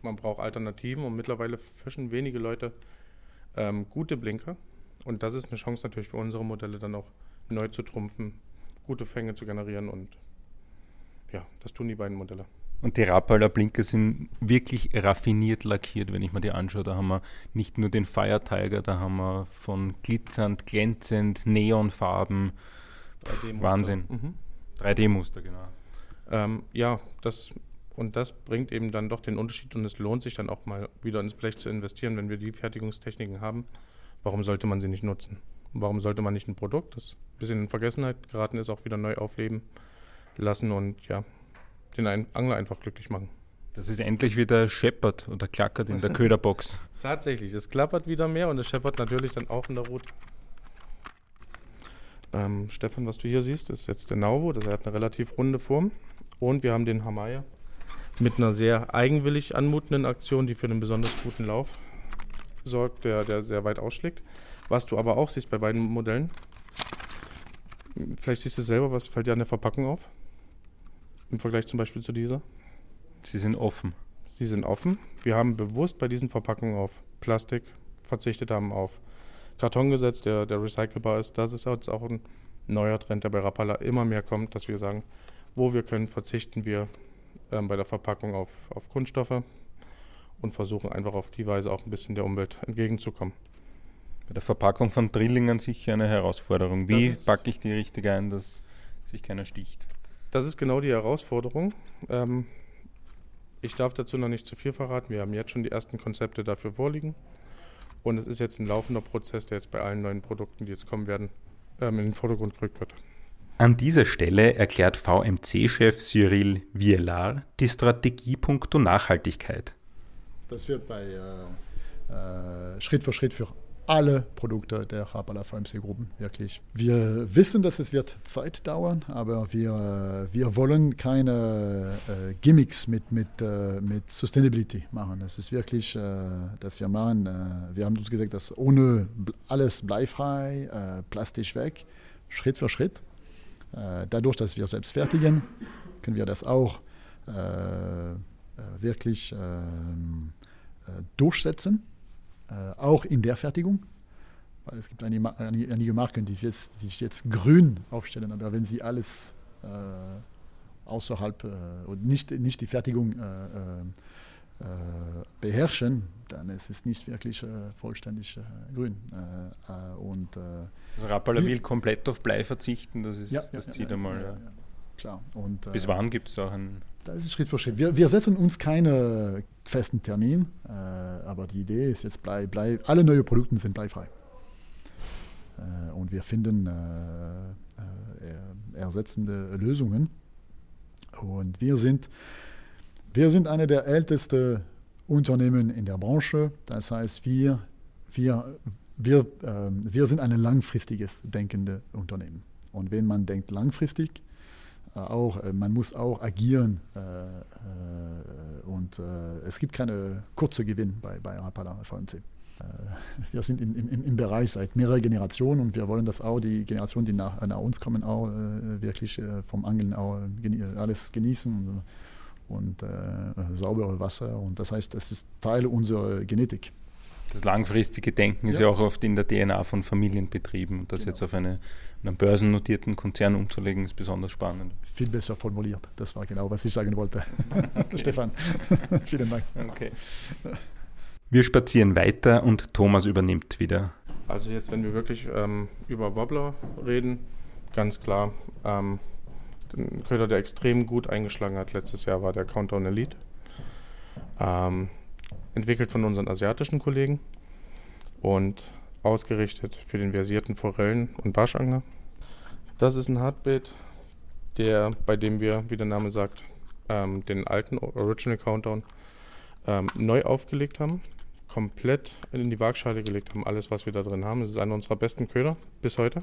Man braucht Alternativen und mittlerweile fischen wenige Leute ähm, gute Blinker. Und das ist eine Chance natürlich für unsere Modelle dann auch neu zu trumpfen, gute Fänge zu generieren und ja, das tun die beiden Modelle. Und die Rappaler Blinker sind wirklich raffiniert lackiert, wenn ich mir die anschaue. Da haben wir nicht nur den Fire Tiger, da haben wir von glitzernd, glänzend, Neonfarben. 3D Wahnsinn. Mhm. 3D-Muster, genau. Ähm, ja, das und das bringt eben dann doch den Unterschied und es lohnt sich dann auch mal wieder ins Blech zu investieren, wenn wir die Fertigungstechniken haben. Warum sollte man sie nicht nutzen? warum sollte man nicht ein Produkt, das ein bisschen in Vergessenheit geraten ist, auch wieder neu aufleben lassen und ja, den Angler einfach glücklich machen. Das ist endlich wieder scheppert oder klackert in der [laughs] Köderbox. Tatsächlich, es klappert wieder mehr und es scheppert natürlich dann auch in der Route. Ähm, Stefan, was du hier siehst, ist jetzt der Nauvo. Das hat eine relativ runde Form. Und wir haben den Hamaya mit einer sehr eigenwillig anmutenden Aktion, die für einen besonders guten Lauf sorgt, der, der sehr weit ausschlägt. Was du aber auch siehst bei beiden Modellen, vielleicht siehst du selber, was fällt dir an der Verpackung auf? Im Vergleich zum Beispiel zu dieser? Sie sind offen. Sie sind offen. Wir haben bewusst bei diesen Verpackungen auf Plastik verzichtet, haben auf Karton gesetzt, der, der recycelbar ist. Das ist jetzt auch ein neuer Trend, der bei Rapala immer mehr kommt, dass wir sagen, wo wir können, verzichten wir ähm, bei der Verpackung auf, auf Kunststoffe und versuchen einfach auf die Weise auch ein bisschen der Umwelt entgegenzukommen. Bei der Verpackung von Drillingen sicher eine Herausforderung. Wie packe ich die richtig ein, dass sich keiner sticht? Das ist genau die Herausforderung. Ähm, ich darf dazu noch nicht zu viel verraten. Wir haben jetzt schon die ersten Konzepte dafür vorliegen. Und es ist jetzt ein laufender Prozess, der jetzt bei allen neuen Produkten, die jetzt kommen werden, ähm, in den Vordergrund gerückt wird. An dieser Stelle erklärt VMC-Chef Cyril Vielar die Strategie punkto Nachhaltigkeit. Das wird bei äh, äh, Schritt für Schritt für alle Produkte der Rapala VMC-Gruppen, wirklich. Wir wissen, dass es wird Zeit dauern, aber wir, wir wollen keine äh, Gimmicks mit, mit, äh, mit Sustainability machen. Es ist wirklich, äh, dass wir machen, äh, wir haben uns gesagt, dass ohne alles bleifrei, äh, plastisch weg, Schritt für Schritt. Äh, dadurch, dass wir selbst fertigen, können wir das auch wirklich ähm, durchsetzen äh, auch in der Fertigung. Weil es gibt einige, einige Marken, die jetzt, sich jetzt grün aufstellen, aber wenn sie alles äh, außerhalb äh, und nicht, nicht die Fertigung äh, äh, äh beherrschen, dann ist es nicht wirklich vollständig grün. und, also Rappala will komplett auf Blei verzichten, das ist ja, das ja, Ziel ja, einmal. Klar. Und, Bis wann gibt es da einen das ist Schritt für Schritt. Wir, wir setzen uns keinen festen Termin, äh, aber die Idee ist jetzt, blei, blei, alle neue Produkte sind bleifrei. Äh, und wir finden äh, äh ersetzende Lösungen. Und wir sind, wir sind eine der ältesten Unternehmen in der Branche. Das heißt, wir, wir, wir, ähm, wir sind ein langfristiges denkende Unternehmen. Und wenn man denkt langfristig, auch, äh, man muss auch agieren äh, und es gibt keine kurze Gewinn bei, bei Rapala VMC. Wir sind im, im, im Bereich seit mehreren Generationen und wir wollen, dass auch die Generationen, die nach, nach uns kommen, auch wirklich vom Angeln auch alles genießen und, und äh, saubere Wasser. Und das heißt, das ist Teil unserer Genetik das langfristige Denken ist ja. auch oft in der DNA von Familienbetrieben. Und das genau. jetzt auf eine, einen börsennotierten Konzern umzulegen, ist besonders spannend. Viel besser formuliert. Das war genau, was ich sagen wollte. [laughs] [laughs] Stefan, [laughs] vielen Dank. Okay. Wir spazieren weiter und Thomas übernimmt wieder. Also jetzt, wenn wir wirklich ähm, über Wobbler reden, ganz klar, ähm, ein Köder, der extrem gut eingeschlagen hat letztes Jahr, war der Countdown Elite. Ähm, entwickelt von unseren asiatischen Kollegen und ausgerichtet für den versierten Forellen- und Barschangler. Das ist ein Hardbait, der, bei dem wir, wie der Name sagt, ähm, den alten Original Countdown ähm, neu aufgelegt haben, komplett in die Waagschale gelegt haben, alles, was wir da drin haben. Das ist einer unserer besten Köder bis heute.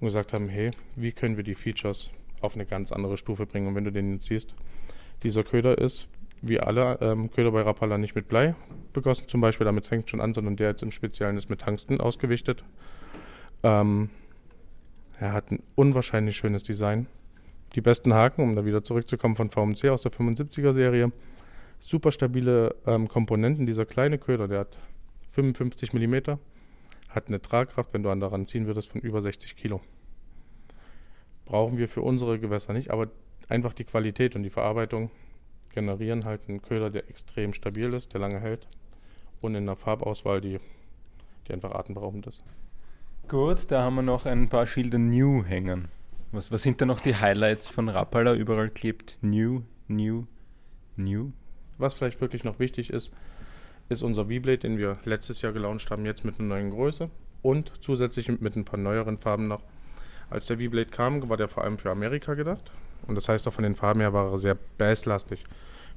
Und gesagt haben, hey, wie können wir die Features auf eine ganz andere Stufe bringen? Und wenn du den jetzt siehst, dieser Köder ist, wie alle ähm, Köder bei Rapala, nicht mit Blei begossen zum Beispiel, damit fängt schon an, sondern der jetzt im Speziellen ist mit Tungsten ausgewichtet. Ähm, er hat ein unwahrscheinlich schönes Design. Die besten Haken, um da wieder zurückzukommen von VMC aus der 75er Serie. Super stabile ähm, Komponenten. Dieser kleine Köder, der hat 55 mm, hat eine Tragkraft, wenn du an daran ziehen würdest, von über 60 Kilo. Brauchen wir für unsere Gewässer nicht, aber einfach die Qualität und die Verarbeitung generieren halt einen Köder, der extrem stabil ist, der lange hält und in einer Farbauswahl, die, die einfach atemberaubend ist. Gut, da haben wir noch ein paar Schilder New hängen. Was, was sind da noch die Highlights von Rappala? Überall klebt New, New, New. Was vielleicht wirklich noch wichtig ist, ist unser V-Blade, den wir letztes Jahr gelauncht haben, jetzt mit einer neuen Größe und zusätzlich mit ein paar neueren Farben noch. Als der V-Blade kam, war der vor allem für Amerika gedacht. Und das heißt auch von den Farben her war er sehr basslastig.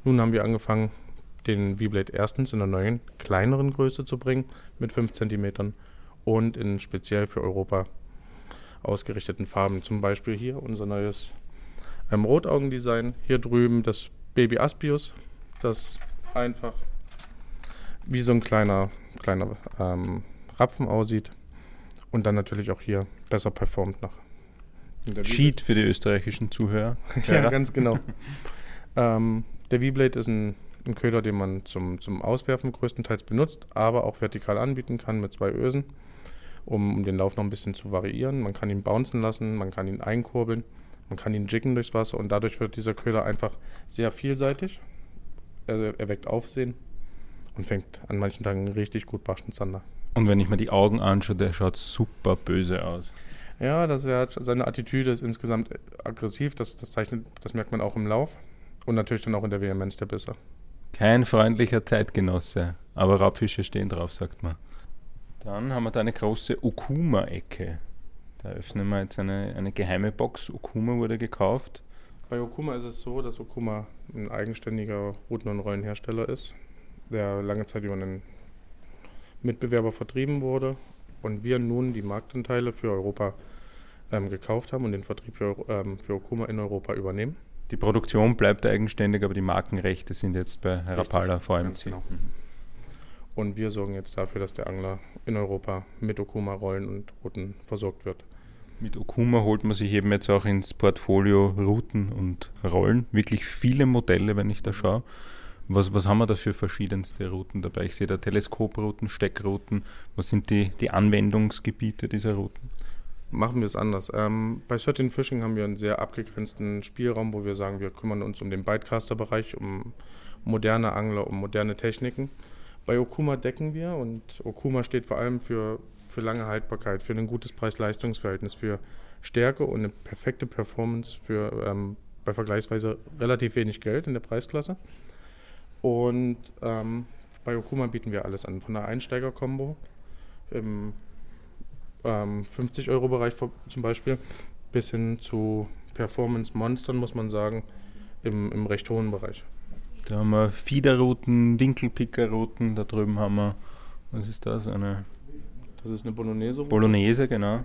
Nun haben wir angefangen, den V-Blade erstens in einer neuen, kleineren Größe zu bringen, mit 5 cm und in speziell für Europa ausgerichteten Farben. Zum Beispiel hier unser neues ähm, Rotaugendesign. Hier drüben das Baby Aspius, das einfach wie so ein kleiner, kleiner ähm, Rapfen aussieht und dann natürlich auch hier besser performt nach. Cheat für die österreichischen Zuhörer. [laughs] ja, ganz genau. [laughs] ähm, der V-Blade ist ein, ein, Köder, den man zum, zum Auswerfen größtenteils benutzt, aber auch vertikal anbieten kann mit zwei Ösen um, um den Lauf noch ein bisschen zu variieren. Man kann ihn bouncen lassen, man kann ihn einkurbeln, man kann ihn jiggen durchs Wasser und dadurch wird dieser Köder einfach sehr vielseitig. Er erweckt Aufsehen und fängt an manchen Tagen richtig gut Barschenzander. Und wenn ich mir die Augen anschaue, der schaut super böse aus. Ja, das, er hat, seine Attitüde ist insgesamt aggressiv, das, das, zeichnet, das merkt man auch im Lauf und natürlich dann auch in der Vehemenz der Bisse. Kein freundlicher Zeitgenosse, aber Raubfische stehen drauf, sagt man. Dann haben wir da eine große Okuma-Ecke. Da öffnen wir jetzt eine, eine geheime Box. Okuma wurde gekauft. Bei Okuma ist es so, dass Okuma ein eigenständiger Routen- und Rollenhersteller ist, der lange Zeit über einen Mitbewerber vertrieben wurde und wir nun die Marktanteile für Europa ähm, gekauft haben und den Vertrieb für, ähm, für Okuma in Europa übernehmen. Die Produktion bleibt eigenständig, aber die Markenrechte sind jetzt bei Rapala VMC. Genau. Mhm. Und wir sorgen jetzt dafür, dass der Angler in Europa mit Okuma-Rollen und Routen versorgt wird. Mit Okuma holt man sich eben jetzt auch ins Portfolio Routen und Rollen. Wirklich viele Modelle, wenn ich da schaue. Was, was haben wir da für verschiedenste Routen dabei? Ich sehe da Teleskoprouten, Steckrouten. Was sind die, die Anwendungsgebiete dieser Routen? Machen wir es anders. Ähm, bei Certain Fishing haben wir einen sehr abgegrenzten Spielraum, wo wir sagen, wir kümmern uns um den Bytecaster-Bereich, um moderne Angler, um moderne Techniken. Bei Okuma decken wir und Okuma steht vor allem für, für lange Haltbarkeit, für ein gutes Preis-Leistungs-Verhältnis, für Stärke und eine perfekte Performance für ähm, bei vergleichsweise relativ wenig Geld in der Preisklasse. Und ähm, bei Okuma bieten wir alles an, von der Einsteiger-Kombo im ähm, 50-Euro-Bereich zum Beispiel bis hin zu Performance-Monstern, muss man sagen, im, im recht hohen Bereich. Da haben wir Fiederrouten, Winkelpickerrouten, da drüben haben wir, was ist das? Eine das ist eine Bolognese. -Route. Bolognese, genau.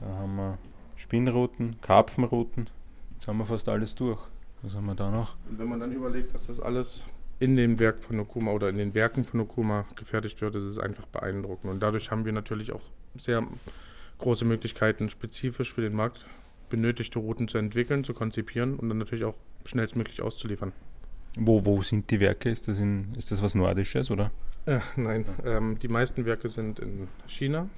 Da haben wir Spinnrouten, Karpfenrouten. Jetzt haben wir fast alles durch. Was haben wir da noch? Und wenn man dann überlegt, dass das alles in dem Werk von Okuma oder in den Werken von Okuma gefertigt wird, ist es einfach beeindruckend. Und dadurch haben wir natürlich auch sehr große Möglichkeiten, spezifisch für den Markt benötigte Routen zu entwickeln, zu konzipieren und dann natürlich auch schnellstmöglich auszuliefern. Wo, wo sind die Werke? Ist das, in, ist das was Nordisches oder? Äh, nein, ähm, die meisten Werke sind in China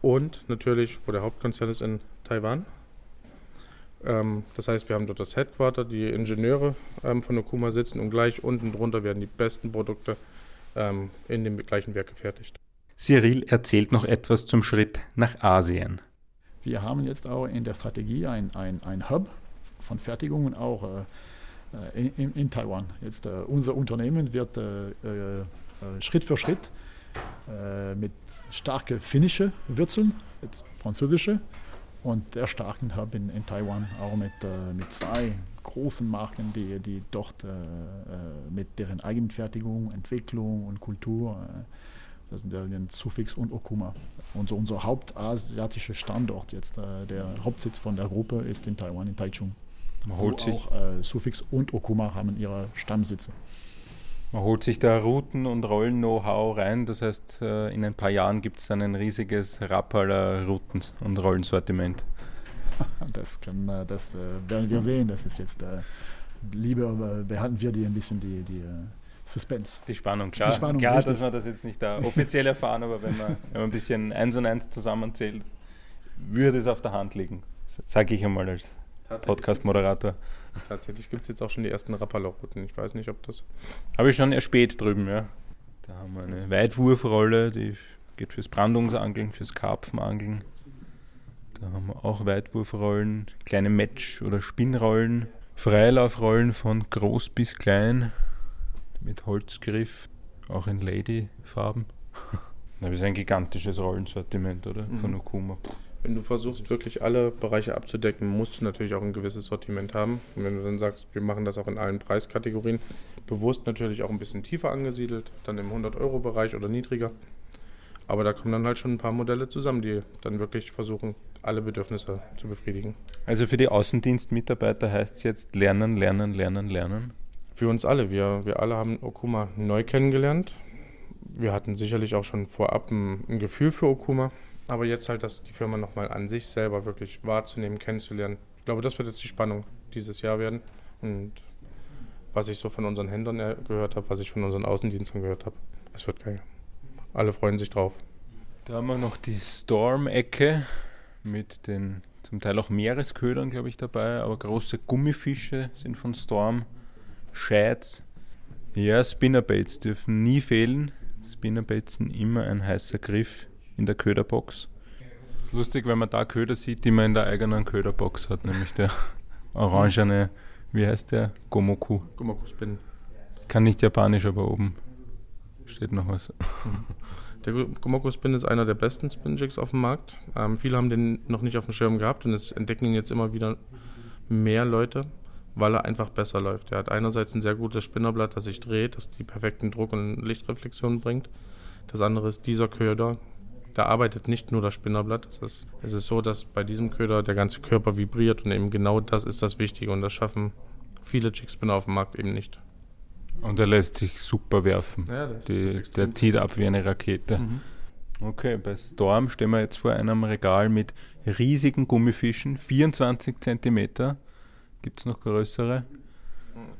und natürlich, wo der Hauptkonzern ist, in Taiwan. Ähm, das heißt, wir haben dort das Headquarter, die Ingenieure ähm, von Okuma sitzen und gleich unten drunter werden die besten Produkte ähm, in dem gleichen Werk gefertigt. Cyril erzählt noch etwas zum Schritt nach Asien. Wir haben jetzt auch in der Strategie ein, ein, ein Hub von Fertigungen auch äh, äh, in, in, Taiwan. Jetzt, äh, unser Unternehmen wird äh, äh, Schritt für Schritt mit starke finnische Wurzeln, jetzt französische, und der starken Hub in, in Taiwan, auch mit, äh, mit zwei großen Marken, die, die dort äh, äh mit deren Eigenfertigung, Entwicklung und Kultur, äh, das sind der, den Suffix und Okuma. So unser hauptasiatischer Standort jetzt, äh, der Hauptsitz von der Gruppe ist in Taiwan, in Taichung. Man holt sich auch Suffix und Okuma haben ihre Stammsitze. Man holt sich da Routen- und Rollen-Know-how rein. Das heißt, äh, in ein paar Jahren gibt es dann ein riesiges Rappaler Routen- und Rollensortiment. [laughs] Das, kann, äh, das äh, werden wir sehen. Das ist jetzt lieber behalten wir die ein bisschen die, die Suspense. Die Spannung, klar. Die Spannung, klar, dass wir das jetzt nicht da offiziell erfahren, aber wenn man, wenn man ein bisschen eins und eins zusammenzählt, würde es auf der Hand liegen. Sage ich einmal als Podcast-Moderator. Tatsächlich gibt es jetzt auch schon die ersten Rapperloch-Routen. Ich weiß nicht, ob das. Habe ich schon erst spät drüben, ja. Da haben wir eine Weitwurfrolle, die geht fürs Brandungsangeln, fürs Karpfenangeln. Da haben wir auch Weitwurfrollen, kleine Match- oder Spinnrollen, Freilaufrollen von groß bis klein mit Holzgriff, auch in Lady-Farben. [laughs] Das ist ein gigantisches Rollensortiment, oder? Mhm. Von Okuma. Wenn du versuchst, wirklich alle Bereiche abzudecken, musst du natürlich auch ein gewisses Sortiment haben. Und wenn du dann sagst, wir machen das auch in allen Preiskategorien, bewusst natürlich auch ein bisschen tiefer angesiedelt, dann im 100-Euro-Bereich oder niedriger. Aber da kommen dann halt schon ein paar Modelle zusammen, die dann wirklich versuchen, alle Bedürfnisse zu befriedigen. Also für die Außendienstmitarbeiter heißt es jetzt lernen, lernen, lernen, lernen? Für uns alle. Wir, wir alle haben Okuma neu kennengelernt. Wir hatten sicherlich auch schon vorab ein, ein Gefühl für Okuma. Aber jetzt halt das, die Firma nochmal an sich selber wirklich wahrzunehmen, kennenzulernen. Ich glaube, das wird jetzt die Spannung dieses Jahr werden. Und was ich so von unseren Händlern gehört habe, was ich von unseren Außendiensten gehört habe, es wird geil. Alle freuen sich drauf. Da haben wir noch die Storm-Ecke mit den zum Teil auch Meeresködern, glaube ich, dabei, aber große Gummifische sind von Storm. Shads. Ja, Spinnerbaits dürfen nie fehlen. Spinnerbaits sind immer ein heißer Griff in der Köderbox. Es ist lustig, wenn man da Köder sieht, die man in der eigenen Köderbox hat, nämlich der [laughs] orangene, wie heißt der? Gomoku. Gomoku Spin. Kann nicht japanisch, aber oben steht noch was. [laughs] Der Gomoku Spin ist einer der besten Spin-Jigs auf dem Markt. Ähm, viele haben den noch nicht auf dem Schirm gehabt und es entdecken ihn jetzt immer wieder mehr Leute, weil er einfach besser läuft. Er hat einerseits ein sehr gutes Spinnerblatt, das sich dreht, das die perfekten Druck- und Lichtreflexionen bringt. Das andere ist dieser Köder, da arbeitet nicht nur das Spinnerblatt. Es ist, es ist so, dass bei diesem Köder der ganze Körper vibriert und eben genau das ist das Wichtige und das schaffen viele Chickspinner auf dem Markt eben nicht. Und er lässt sich super werfen. Ja, Die, der zieht ab wie eine Rakete. Mhm. Okay, bei Storm stehen wir jetzt vor einem Regal mit riesigen Gummifischen, 24 cm. Gibt es noch größere?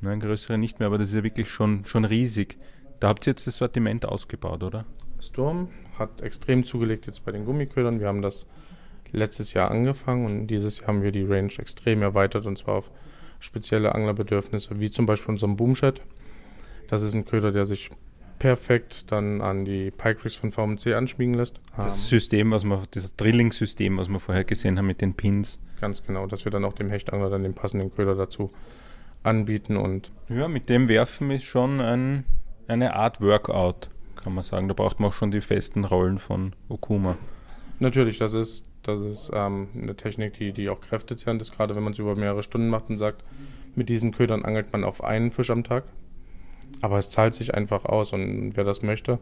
Nein, größere nicht mehr, aber das ist ja wirklich schon, schon riesig. Da habt ihr jetzt das Sortiment ausgebaut, oder? Storm hat extrem zugelegt jetzt bei den Gummiködern. Wir haben das letztes Jahr angefangen und dieses Jahr haben wir die Range extrem erweitert und zwar auf spezielle Anglerbedürfnisse, wie zum Beispiel unseren Boomshed. Das ist ein Köder, der sich perfekt dann an die Pike Rigs von VMC anschmiegen lässt. Das ähm, System, was wir, das Drilling-System, was wir vorher gesehen haben mit den Pins. Ganz genau, dass wir dann auch dem Hechtangler dann den passenden Köder dazu anbieten und. Ja, mit dem Werfen ist schon ein, eine Art Workout kann man sagen. Da braucht man auch schon die festen Rollen von Okuma. Natürlich, das ist, das ist ähm, eine Technik, die, die auch kräftezehrend ist, gerade wenn man es über mehrere Stunden macht und sagt, mit diesen Ködern angelt man auf einen Fisch am Tag. Aber es zahlt sich einfach aus und wer das möchte,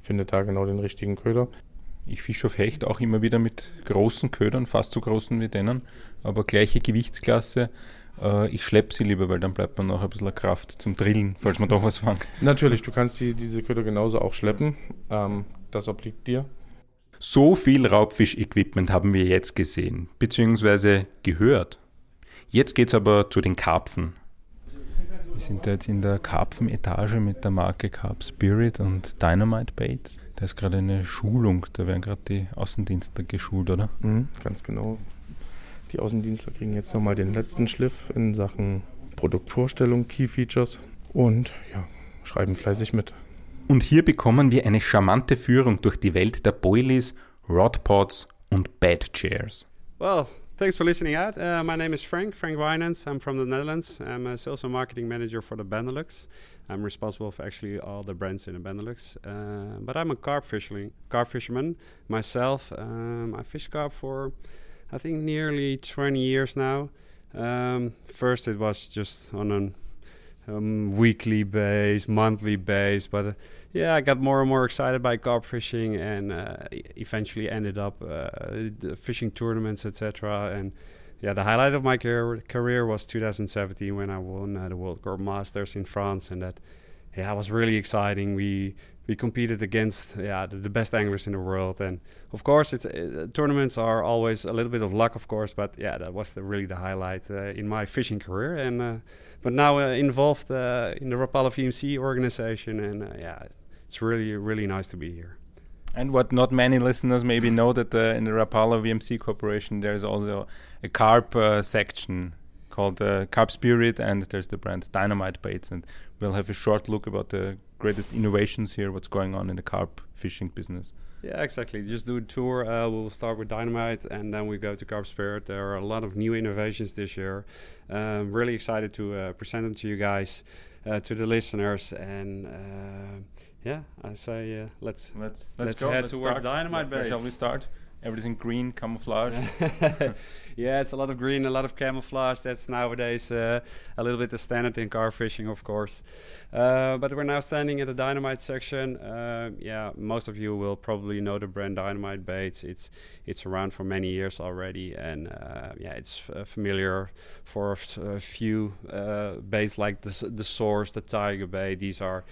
findet da genau den richtigen Köder. Ich fische auf Hecht auch immer wieder mit großen Ködern, fast so großen wie denen, aber gleiche Gewichtsklasse. Äh, ich schleppe sie lieber, weil dann bleibt man noch ein bisschen Kraft zum Drillen, falls man doch was fängt. [laughs] Natürlich, du kannst die, diese Köder genauso auch schleppen. Ähm, das obliegt dir. So viel Raubfisch-Equipment haben wir jetzt gesehen, beziehungsweise gehört. Jetzt geht es aber zu den Karpfen. Wir sind jetzt in der Karpfenetage mit der Marke Carp Spirit und Dynamite Baits. Da ist gerade eine Schulung, da werden gerade die Außendienste geschult, oder? Mhm, ganz genau. Die Außendienstler kriegen jetzt nochmal den letzten Schliff in Sachen Produktvorstellung, Key Features und ja, schreiben fleißig mit. Und hier bekommen wir eine charmante Führung durch die Welt der Boilies, Rodpods und Bad Chairs. Well, thanks for listening out. Uh, my name is Frank, Frank Winans. I'm from the Netherlands. I'm a sales and marketing manager for the Benelux. I'm responsible for actually all the brands in the Benelux. Uh, but I'm a carp fisherman, carp fisherman myself. Um, I fish carp for I think nearly 20 years now. Um, first, it was just on a um, weekly base, monthly base, but uh, yeah, I got more and more excited by carp fishing, and uh, eventually ended up uh, fishing tournaments, etc. And yeah, the highlight of my car- career was 2017 when I won uh, the World Carp Masters in France, and that yeah was really exciting. We we competed against yeah the, the best anglers in the world, and of course, it's uh, tournaments are always a little bit of luck, of course, but yeah, that was the, really the highlight uh, in my fishing career, and uh, but now uh, involved uh, in the Rapala VMC organization, and uh, yeah, it's really really nice to be here. And what not many listeners maybe know that in the Rapala VMC Corporation there is also a carp section called Carp Spirit, and there's the brand Dynamite Baits, and we'll have a short look about the greatest innovations here, what's going on in the carp fishing business. Yeah, exactly. Just do a tour. Uh, we'll start with Dynamite and then we go to Carp Spirit. There are a lot of new innovations this year. Um, really excited to uh, present them to you guys, uh, to the listeners. And uh, yeah, I say uh, let's Let's Let's go. head let's towards start. Dynamite Where Shall we start? Everything green, camouflage. [laughs] yeah, it's a lot of green, a lot of camouflage. That's nowadays uh, a little bit the standard in car fishing, of course. Uh, but we're now standing at the dynamite section. Uh, yeah, most of you will probably know the brand Dynamite Baits. It's it's around for many years already, and uh, yeah, it's uh, familiar for a few uh, baits like the the Source, the Tiger Bait. These are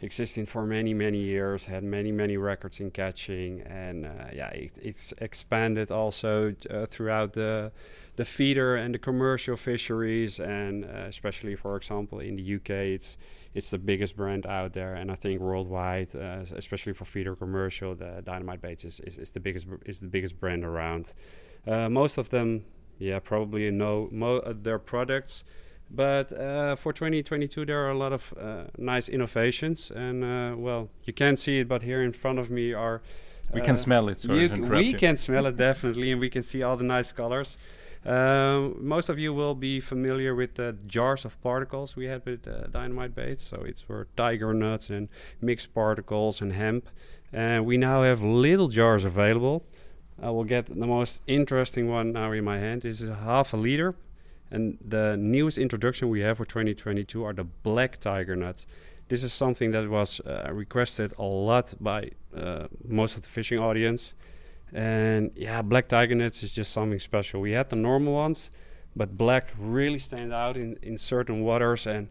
existing for many many years had many many records in catching and uh, yeah it, it's expanded also uh, throughout the the feeder and the commercial fisheries and uh, especially for example in the UK it's it's the biggest brand out there and I think worldwide uh, especially for feeder commercial the dynamite baits is, is, is the biggest is the biggest brand around. Uh, most of them yeah probably know mo- uh, their products but uh, for 2022, there are a lot of uh, nice innovations, and uh, well, you can't see it, but here in front of me are. we can uh, smell it. Sorry you c- we you. can smell it [laughs] definitely, and we can see all the nice colors. Um, most of you will be familiar with the jars of particles we had with uh, dynamite baits. So it's for tiger nuts and mixed particles and hemp. And we now have little jars available. I will get the most interesting one now in my hand. This is half a liter. And the newest introduction we have for 2022 are the black tiger nuts. This is something that was uh, requested a lot by uh, most of the fishing audience. And yeah, black tiger nuts is just something special. We had the normal ones, but black really stand out in, in certain waters and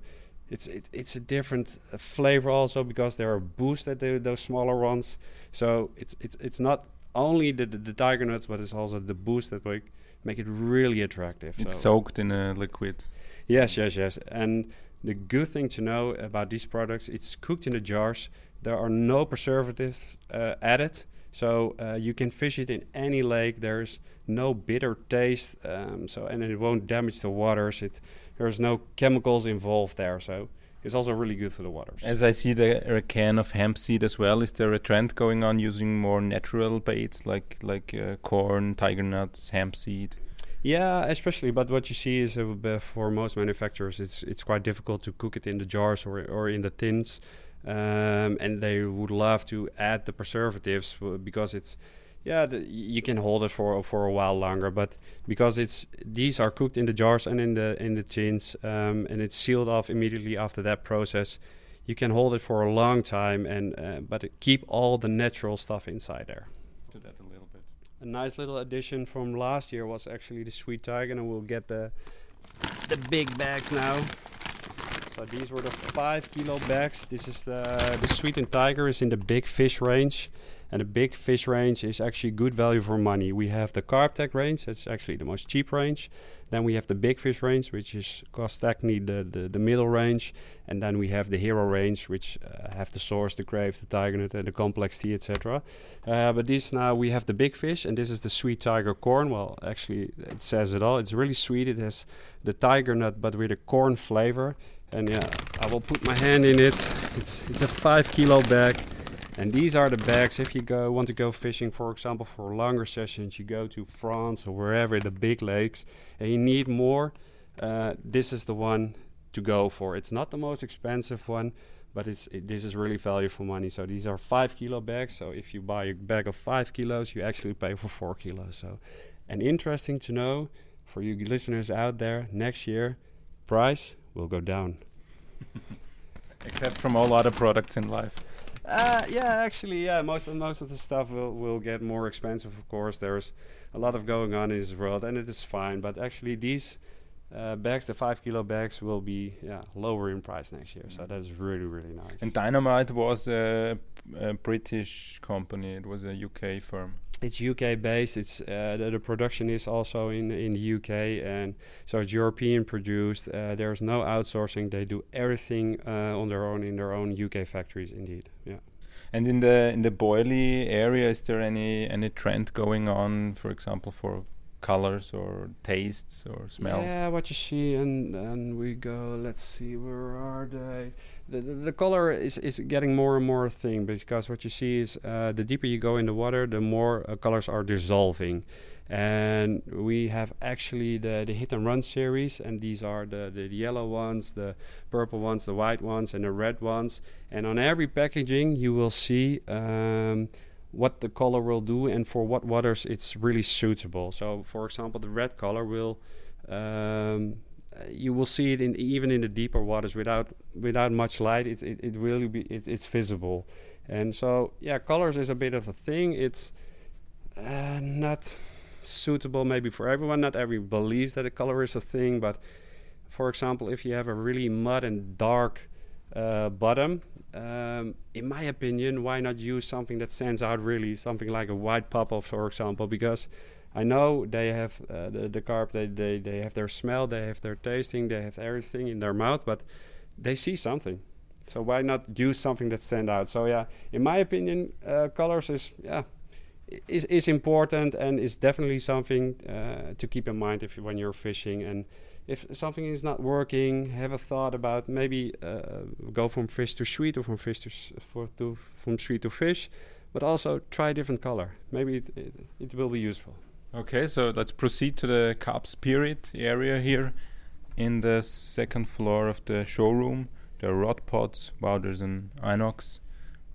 it's it, it's a different uh, flavor also because there are boosted the, those smaller ones. So it's it's it's not only the, the, the tiger nuts, but it's also the boost that make make it really attractive. It's so soaked in a liquid. Yes, yes, yes. And the good thing to know about these products, it's cooked in the jars. There are no preservatives uh, added, so uh, you can fish it in any lake. There's no bitter taste, um, so and it won't damage the waters. It there's no chemicals involved there, so it's also really good for the waters. As I see the a can of hemp seed as well, is there a trend going on using more natural baits like like uh, corn, tiger nuts, hemp seed? Yeah, especially. But what you see is uh, for most manufacturers, it's it's quite difficult to cook it in the jars or or in the tins, um, and they would love to add the preservatives because it's yeah the, y- you can hold it for for a while longer. But because it's these are cooked in the jars and in the in the tins, um, and it's sealed off immediately after that process. You can hold it for a long time, and uh, but it keep all the natural stuff inside there. To that a little bit. A nice little addition from last year was actually the Sweet Tiger, and we'll get the the big bags now. So these were the five kilo bags. This is the the Sweet and Tiger is in the big fish range, and the big fish range is actually good value for money. We have the Carp Tech range, that's actually the most cheap range. Then we have the big fish range, which is cost the, the, the middle range, and then we have the hero range, which uh, have the source, the grave, the tiger nut, and the complex tea, etc. Uh, but this now we have the big fish, and this is the sweet tiger corn. Well, actually, it says it all. It's really sweet. It has the tiger nut, but with a corn flavor. And yeah, I will put my hand in it. It's it's a five kilo bag, and these are the bags. If you go want to go fishing, for example, for longer sessions, you go to France or wherever the big lakes, and you need more. Uh, this is the one to go for. It's not the most expensive one, but it's it, this is really value for money. So these are five kilo bags. So if you buy a bag of five kilos, you actually pay for four kilos. So And interesting to know for you listeners out there, next year, price will go down. [laughs] Except from all other products in life. Uh, yeah, actually, yeah. Most of most of the stuff will will get more expensive. Of course, there's a lot of going on in this world, and it is fine. But actually, these uh, bags, the five kilo bags, will be yeah lower in price next year. So that is really really nice. And Dynamite was a, a British company. It was a UK firm. It's UK based. It's uh, the, the production is also in in the UK, and so it's European produced. Uh, there's no outsourcing. They do everything uh, on their own in their own UK factories. Indeed, yeah. And in the in the boilie area, is there any any trend going on? For example, for colors or tastes or smells? Yeah, what you see, and and we go. Let's see, where are they? The, the, the color is, is getting more and more thing because what you see is uh, the deeper you go in the water, the more uh, colors are dissolving. And we have actually the, the hit and run series, and these are the, the, the yellow ones, the purple ones, the white ones, and the red ones. And on every packaging, you will see um, what the color will do and for what waters it's really suitable. So, for example, the red color will um, you will see it in even in the deeper waters without without much light. It it, it really be it, it's visible, and so yeah, colors is a bit of a thing. It's uh, not suitable maybe for everyone. Not everyone believes that a color is a thing, but for example, if you have a really mud and dark uh, bottom, um, in my opinion, why not use something that stands out really, something like a white pop-off, for example, because I know they have uh, the, the carp, they, they, they have their smell, they have their tasting, they have everything in their mouth, but they see something. So why not use something that stand out? So yeah, in my opinion, uh, colors is yeah is is important and is definitely something uh, to keep in mind if you, when you're fishing and if something is not working, have a thought about maybe uh, go from fish to sweet or from fish to, for to from sweet to fish, but also try a different color. Maybe it, it, it will be useful. Okay, so let's proceed to the Carp Spirit area here in the second floor of the showroom. There are rod pods. Wow, there's an inox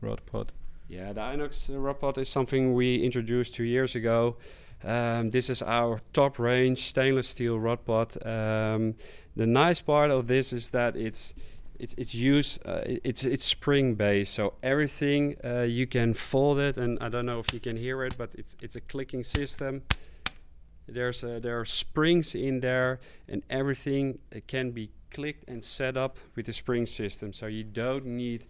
rod pod. Yeah, the inox uh, rod pod is something we introduced two years ago. Um, this is our top range stainless steel rod pod. Um, the nice part of this is that it's it's it's used uh, it's it's spring based so everything uh, you can fold it and I don't know if you can hear it but it's it's a clicking system. There's a, there are springs in there and everything can be clicked and set up with the spring system so you don't need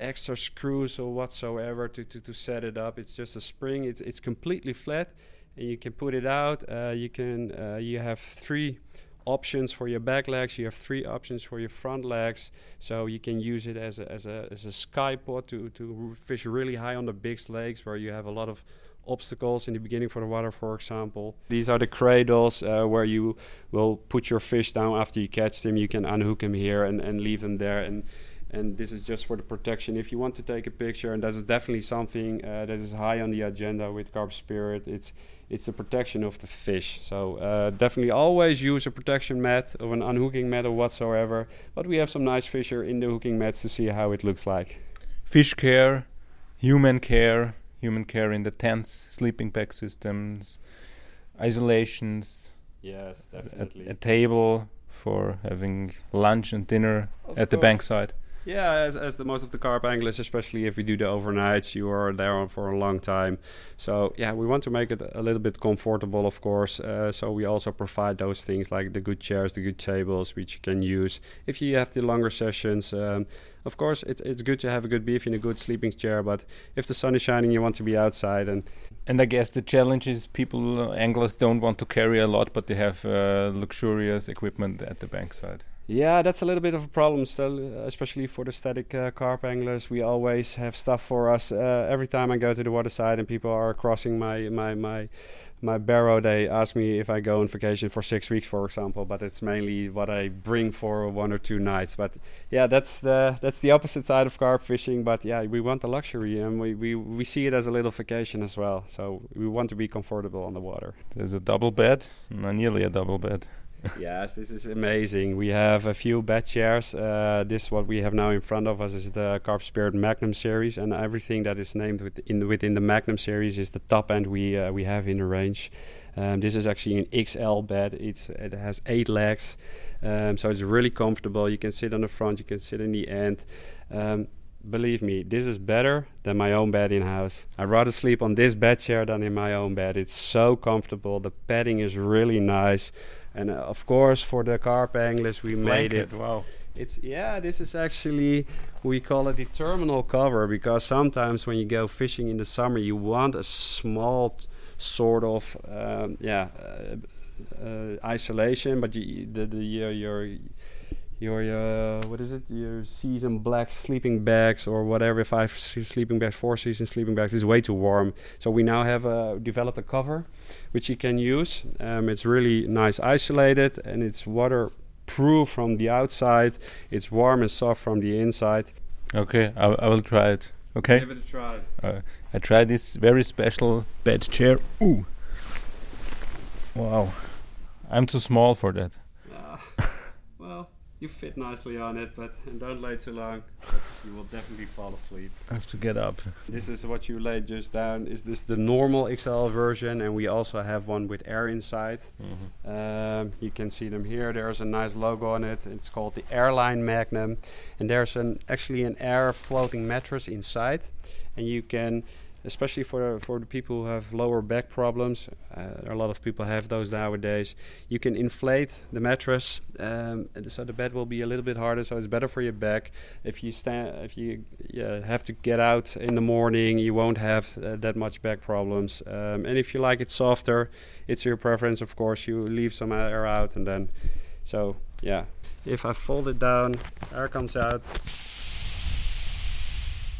extra screws or whatsoever to, to, to set it up. It's just a spring. It's, it's completely flat you can put it out uh, you can uh, you have three options for your back legs. You have three options for your front legs. So you can use it as a, as a, as a sky pod to, to fish really high on the big lakes where you have a lot of obstacles in the beginning for the water, for example. These are the cradles uh, where you will put your fish down after you catch them. You can unhook them here and, and leave them there. And and this is just for the protection. If you want to take a picture, and that is definitely something uh, that is high on the agenda with Carp Spirit, it's it's the protection of the fish. So uh, definitely always use a protection mat or an unhooking mat or whatsoever. But we have some nice fisher in the hooking mats to see how it looks like. Fish care, human care, human care in the tents, sleeping bag systems, isolations. Yes, definitely. A, a table for having lunch and dinner of at course. the bankside. Yeah, as, as the most of the carp anglers, especially if we do the overnights, you are there for a long time. So yeah, we want to make it a little bit comfortable, of course. Uh, so we also provide those things like the good chairs, the good tables, which you can use if you have the longer sessions. Um, of course, it, it's good to have a good beef in a good sleeping chair, but if the sun is shining, you want to be outside. And and I guess the challenge is people anglers don't want to carry a lot, but they have uh, luxurious equipment at the bankside. Yeah, that's a little bit of a problem still, especially for the static uh, carp anglers. We always have stuff for us. Uh, every time I go to the water side and people are crossing my my my my barrow, they ask me if I go on vacation for six weeks, for example. But it's mainly what I bring for one or two nights. But yeah, that's the that's the opposite side of carp fishing. But yeah, we want the luxury and we we, we see it as a little vacation as well. So we want to be comfortable on the water. There's a double bed, nearly a double bed yes, this is amazing. We have a few bed chairs. Uh, this what we have now in front of us is the Carp Spirit Magnum series, and everything that is named within within the Magnum series is the top end we uh, we have in the range. Um, this is actually an XL bed. It's it has eight legs, um, so it's really comfortable. You can sit on the front, you can sit in the end. Um, believe me, this is better than my own bed in house. I'd rather sleep on this bed chair than in my own bed. It's so comfortable. The padding is really nice, and uh, of course for the carp anglers we made it. Wow. It's yeah, this is actually we call it the terminal cover because sometimes when you go fishing in the summer, you want a small sort of um, yeah uh, uh, isolation, but you, the, the your your your uh, what is it? Your season black sleeping bags or whatever. Five se- sleeping bags, four season sleeping bags is way too warm. So we now have uh, developed a cover which you can use. Um, it's really nice isolated and it's waterproof from the outside. It's warm and soft from the inside. Okay, I, I will try it. Okay. Give it a try. Uh, I tried this very special bed chair. Ooh. Wow. I'm too small for that. Ah, well, you fit nicely on it, but and don't lay too long. But you will definitely fall asleep. I have to get up. This is what you laid just down. Is this the normal XL version? And we also have one with air inside. Um, you can see them here. There's a nice logo on it. It's called the Airline Magnum, and there's an actually an air floating mattress inside, and you can. Especially for for the people who have lower back problems, uh, a lot of people have those nowadays. You can inflate the mattress, um, so the bed will be a little bit harder. So it's better for your back. If you stand, if you yeah, have to get out in the morning, you won't have uh, that much back problems. Um, and if you like it softer, it's your preference, of course. You leave some air out, and then, so yeah. If I fold it down, air comes out.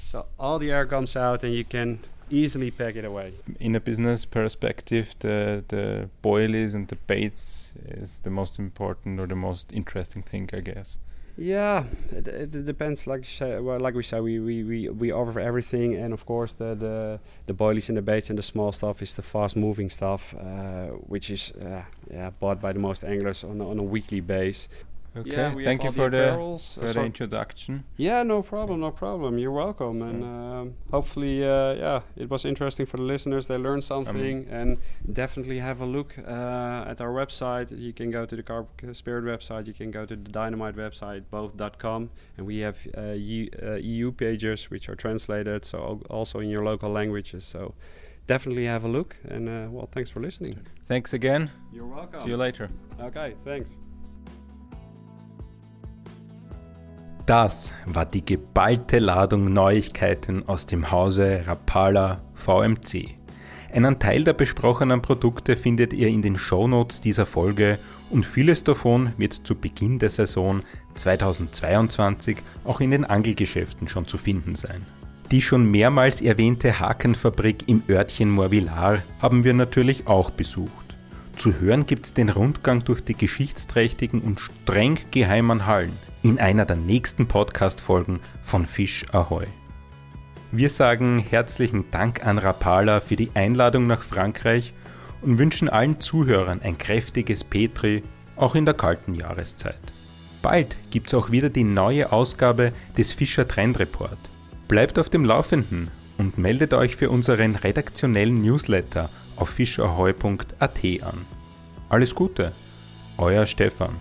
So all the air comes out, and you can easily pack it away. In a business perspective, the the boilies and the baits is the most important or the most interesting thing, I guess. Yeah, it, it, depends. Like say, well, like we said, we, we, we, we offer everything, and of course the the the boilies and the baits and the small stuff is the fast moving stuff, uh, which is uh, yeah bought by the most anglers on on a weekly base. Okay. Yeah, Thank you for the for the introduction. Yeah, no problem, no problem. You're welcome, and um, hopefully, uh, yeah, it was interesting for the listeners. They learned something, and definitely have a look uh, at our website. You can go to the Carp Spirit website. You can go to the Dynamite website, both.com, and we have uh, EU, uh, EU pages which are translated, so also in your local languages. So definitely have a look, and uh, well, thanks for listening. Thanks again. You're welcome. See you later. Okay, thanks. Das war die geballte Ladung Neuigkeiten aus dem Hause Rapala VMC. Einen Teil der besprochenen Produkte findet ihr in den Shownotes dieser Folge und vieles davon wird zu Beginn der Saison 2022 auch in den Angelgeschäften schon zu finden sein. Die schon mehrmals erwähnte Hakenfabrik im Örtchen Morvillar haben wir natürlich auch besucht. Zu hören gibt's den Rundgang durch die geschichtsträchtigen und streng geheimen Hallen in einer der nächsten Podcast-Folgen von Fisch Ahoy. Wir sagen herzlichen Dank an Rapala für die Einladung nach Frankreich und wünschen allen Zuhörern ein kräftiges Petri, auch in der kalten Jahreszeit. Bald gibt's auch wieder die neue Ausgabe des Fischer Trend Report. Bleibt auf dem Laufenden und meldet euch für unseren redaktionellen Newsletter auf fischahoy.at an. Alles Gute, euer Stefan.